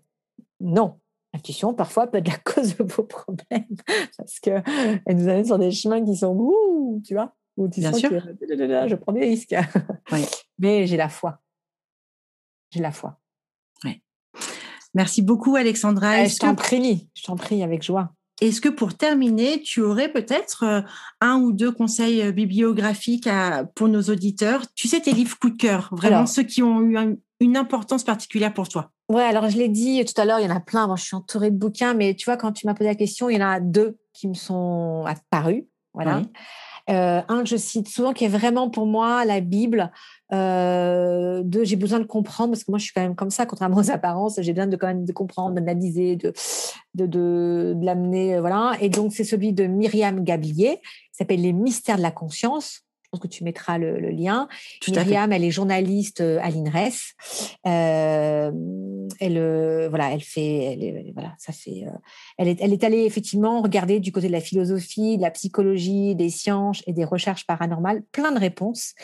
Non. L'intuition, parfois, peut être la cause de vos problèmes parce qu'elle nous amène sur des chemins qui sont, ouh, tu vois, où tu Bien sûr. je prends des risques. Mais j'ai la foi. J'ai la foi. Merci beaucoup, Alexandra. je t'en prie, je t'en prie avec joie. Est-ce que pour terminer, tu aurais peut-être euh, un ou deux conseils euh, bibliographiques pour nos auditeurs? Tu sais, tes livres coup de cœur, vraiment ceux qui ont eu une importance particulière pour toi. Ouais, alors je l'ai dit tout à l'heure, il y en a plein. Moi, je suis entourée de bouquins, mais tu vois, quand tu m'as posé la question, il y en a deux qui me sont apparus. Voilà. Euh, un que je cite souvent, qui est vraiment pour moi la Bible. Euh, deux, j'ai besoin de comprendre, parce que moi je suis quand même comme ça, contrairement aux apparences, j'ai besoin de quand même de comprendre, d'analyser, de, de, de, l'amener. Euh, voilà. Et donc c'est celui de Myriam Gablier, qui s'appelle Les mystères de la conscience pense que tu mettras le, lien. Tout Myriam, elle est journaliste euh, à l'INRES. Euh, elle, euh, voilà, elle fait, elle, voilà, ça fait. elle est, elle est allée effectivement regarder du côté de la philosophie, de la psychologie, des sciences et des recherches paranormales, plein de réponses.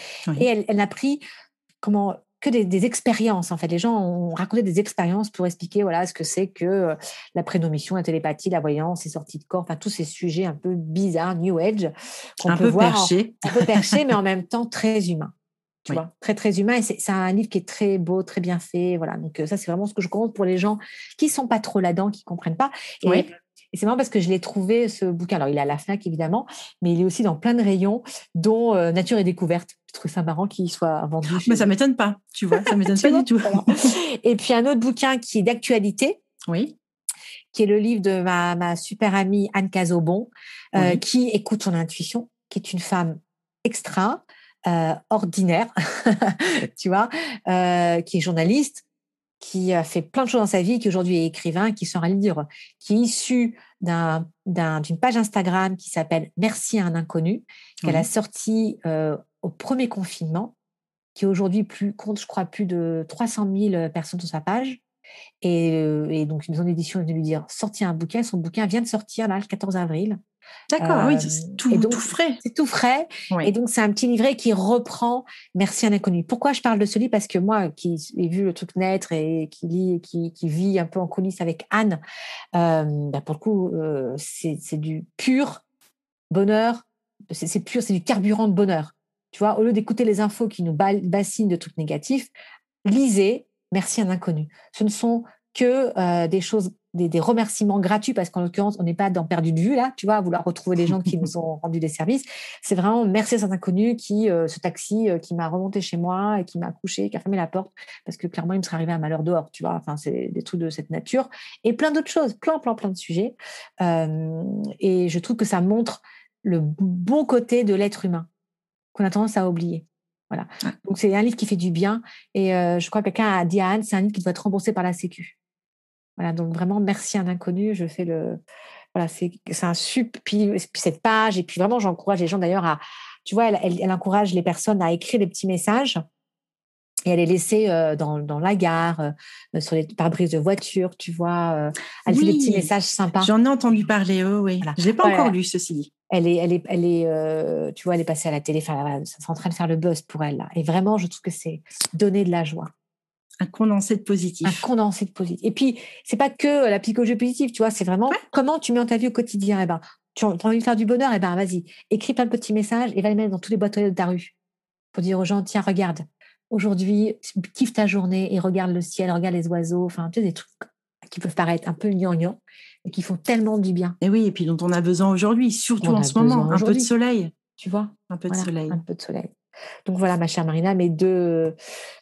Et elle, elle a pris comment que des, expériences en fait. Les gens ont raconté des expériences pour expliquer voilà ce que c'est que euh, la prénomition, la télépathie, la voyance, les sorties de corps, enfin tous ces sujets un peu bizarres, New Age, qu'on peut voir, perché, un peu perché, mais en même temps très humain. Tu vois, très très humain. Et c'est un livre qui est très beau, très bien fait. Voilà. Donc euh, ça c'est vraiment ce que je compte pour les gens qui sont pas trop là-dedans, qui comprennent pas. Et et c'est marrant parce que je l'ai trouvé, ce bouquin. Alors, il est à la FNAC, évidemment, mais il est aussi dans plein de rayons, dont euh, Nature et Découverte. Je trouve ça marrant qu'il soit vendu. Mais ça m'étonne pas, tu vois, ça m'étonne pas du tout. Et puis, un autre bouquin qui est d'actualité. Oui. Qui est le livre de ma, super amie Anne Cazobon, euh, qui écoute son intuition, qui est une femme extra, euh, ordinaire, tu vois, qui est journaliste, qui a fait plein de choses dans sa vie, qui aujourd'hui est écrivain, qui sort un livre, qui est issu d'une page Instagram qui s'appelle Merci à un inconnu, qu'elle a sorti euh, au premier confinement, qui aujourd'hui plus, compte, je crois, plus de 300 000 personnes sur sa page. Et, euh, et donc, une maison d'édition est venue lui dire sortir un bouquin. Son bouquin vient de sortir là, le 14 avril. D'accord, oui, c'est tout, frais. C'est tout frais. Et donc, c'est un petit livret qui reprend Merci un inconnu. Pourquoi je parle de ce livre? Parce que moi, qui ai vu le truc naître et qui lit, qui, qui vit un peu en coulisses avec Anne, euh, bah, pour le coup, euh, c'est du pur bonheur. C'est pur, c'est du carburant de bonheur. Tu vois, au lieu d'écouter les infos qui nous bassinent de trucs négatifs, lisez Merci un inconnu. Ce ne sont que euh, des choses des, remerciements gratuits parce qu'en l'occurrence, on n'est pas dans perdu de vue là, tu vois, à vouloir retrouver les gens qui nous ont rendu des services. C'est vraiment merci à cet inconnu qui, euh, ce taxi euh, qui m'a remonté chez moi et qui m'a couché, qui a fermé la porte parce que clairement il me serait arrivé un malheur dehors, tu vois. Enfin, c'est des trucs de cette nature et plein d'autres choses, plein, plein, plein de sujets. Et je trouve que ça montre le bon côté de l'être humain qu'on a tendance à oublier. Voilà. Donc c'est un livre qui fait du bien et je crois que quelqu'un a dit à Anne, c'est un livre qui doit être remboursé par la Sécu. Voilà, donc vraiment, merci à un inconnu. Je fais le. Voilà, c'est un sup. Puis, cette page, et puis vraiment, j'encourage les gens d'ailleurs à. Tu vois, elle, elle, encourage les personnes à écrire des petits messages et elle est laissée euh, dans, dans, la gare, euh, sur les pare-brises de voiture, tu vois. Euh, elle fait des petits messages sympas. J'en ai entendu parler, oh, oui. Voilà. Je n'ai pas encore lu ceci. Elle est, elle est, elle est tu vois, elle est passée à la télé, enfin, c'est en train de faire le buzz pour elle. Là. Et vraiment, je trouve que c'est donner de la joie. Un condensé de positif. Un condensé de positif. Et puis, c'est pas que la psychologie positive, tu vois, c'est vraiment comment tu mets en ta vie au quotidien. Eh ben, tu as envie de faire du bonheur, eh ben, vas-y, écris plein de petits messages et va les mettre dans tous les boîtes de ta rue pour dire aux gens, tiens, regarde, aujourd'hui, kiffe ta journée et regarde le ciel, regarde les oiseaux, enfin, tu sais, des trucs qui peuvent paraître un peu gnangnan et qui font tellement du bien. Et oui, et puis dont on a besoin aujourd'hui, surtout en ce moment, un peu de soleil. Tu vois? Un peu de soleil. Un peu de soleil. Donc voilà, ma chère Marina, mes deux,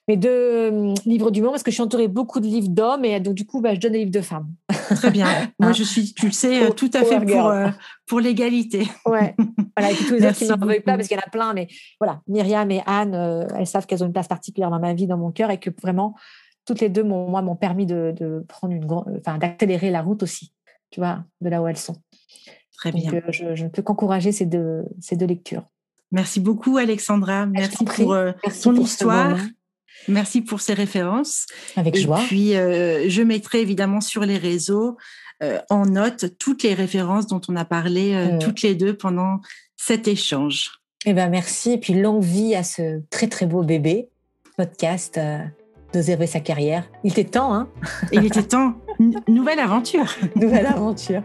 mes deux hum, livres du monde, parce que je suis entourée beaucoup de livres d'hommes, et donc du coup, bah, je donne des livres de femmes. Très bien. Moi, je suis, tu le sais, tout à fait pour, euh, pour l'égalité. Ouais. Voilà, et puis tous les autres qui m'en veulent pas, parce qu'il y en a plein, mais voilà, Myriam et Anne, euh, elles savent qu'elles ont une place particulière dans ma vie, dans mon cœur, et que vraiment, toutes les deux, moi, m'ont permis de, de prendre une enfin, d'accélérer la route aussi, tu vois, de là où elles sont. Très bien. Euh, je, je, ne peux qu'encourager ces deux, ces deux lectures. Merci beaucoup, Alexandra. Merci pour euh, ton histoire. Merci pour ces références. Avec joie. Et puis, euh, je mettrai évidemment sur les réseaux euh, en note toutes les références dont on a parlé mm. toutes les deux pendant cet échange. Eh ben merci. Et puis, longue vie à ce très, très beau bébé podcast d'Oser sa carrière. Il était temps, hein Il était temps. nouvelle aventure. Nouvelle aventure.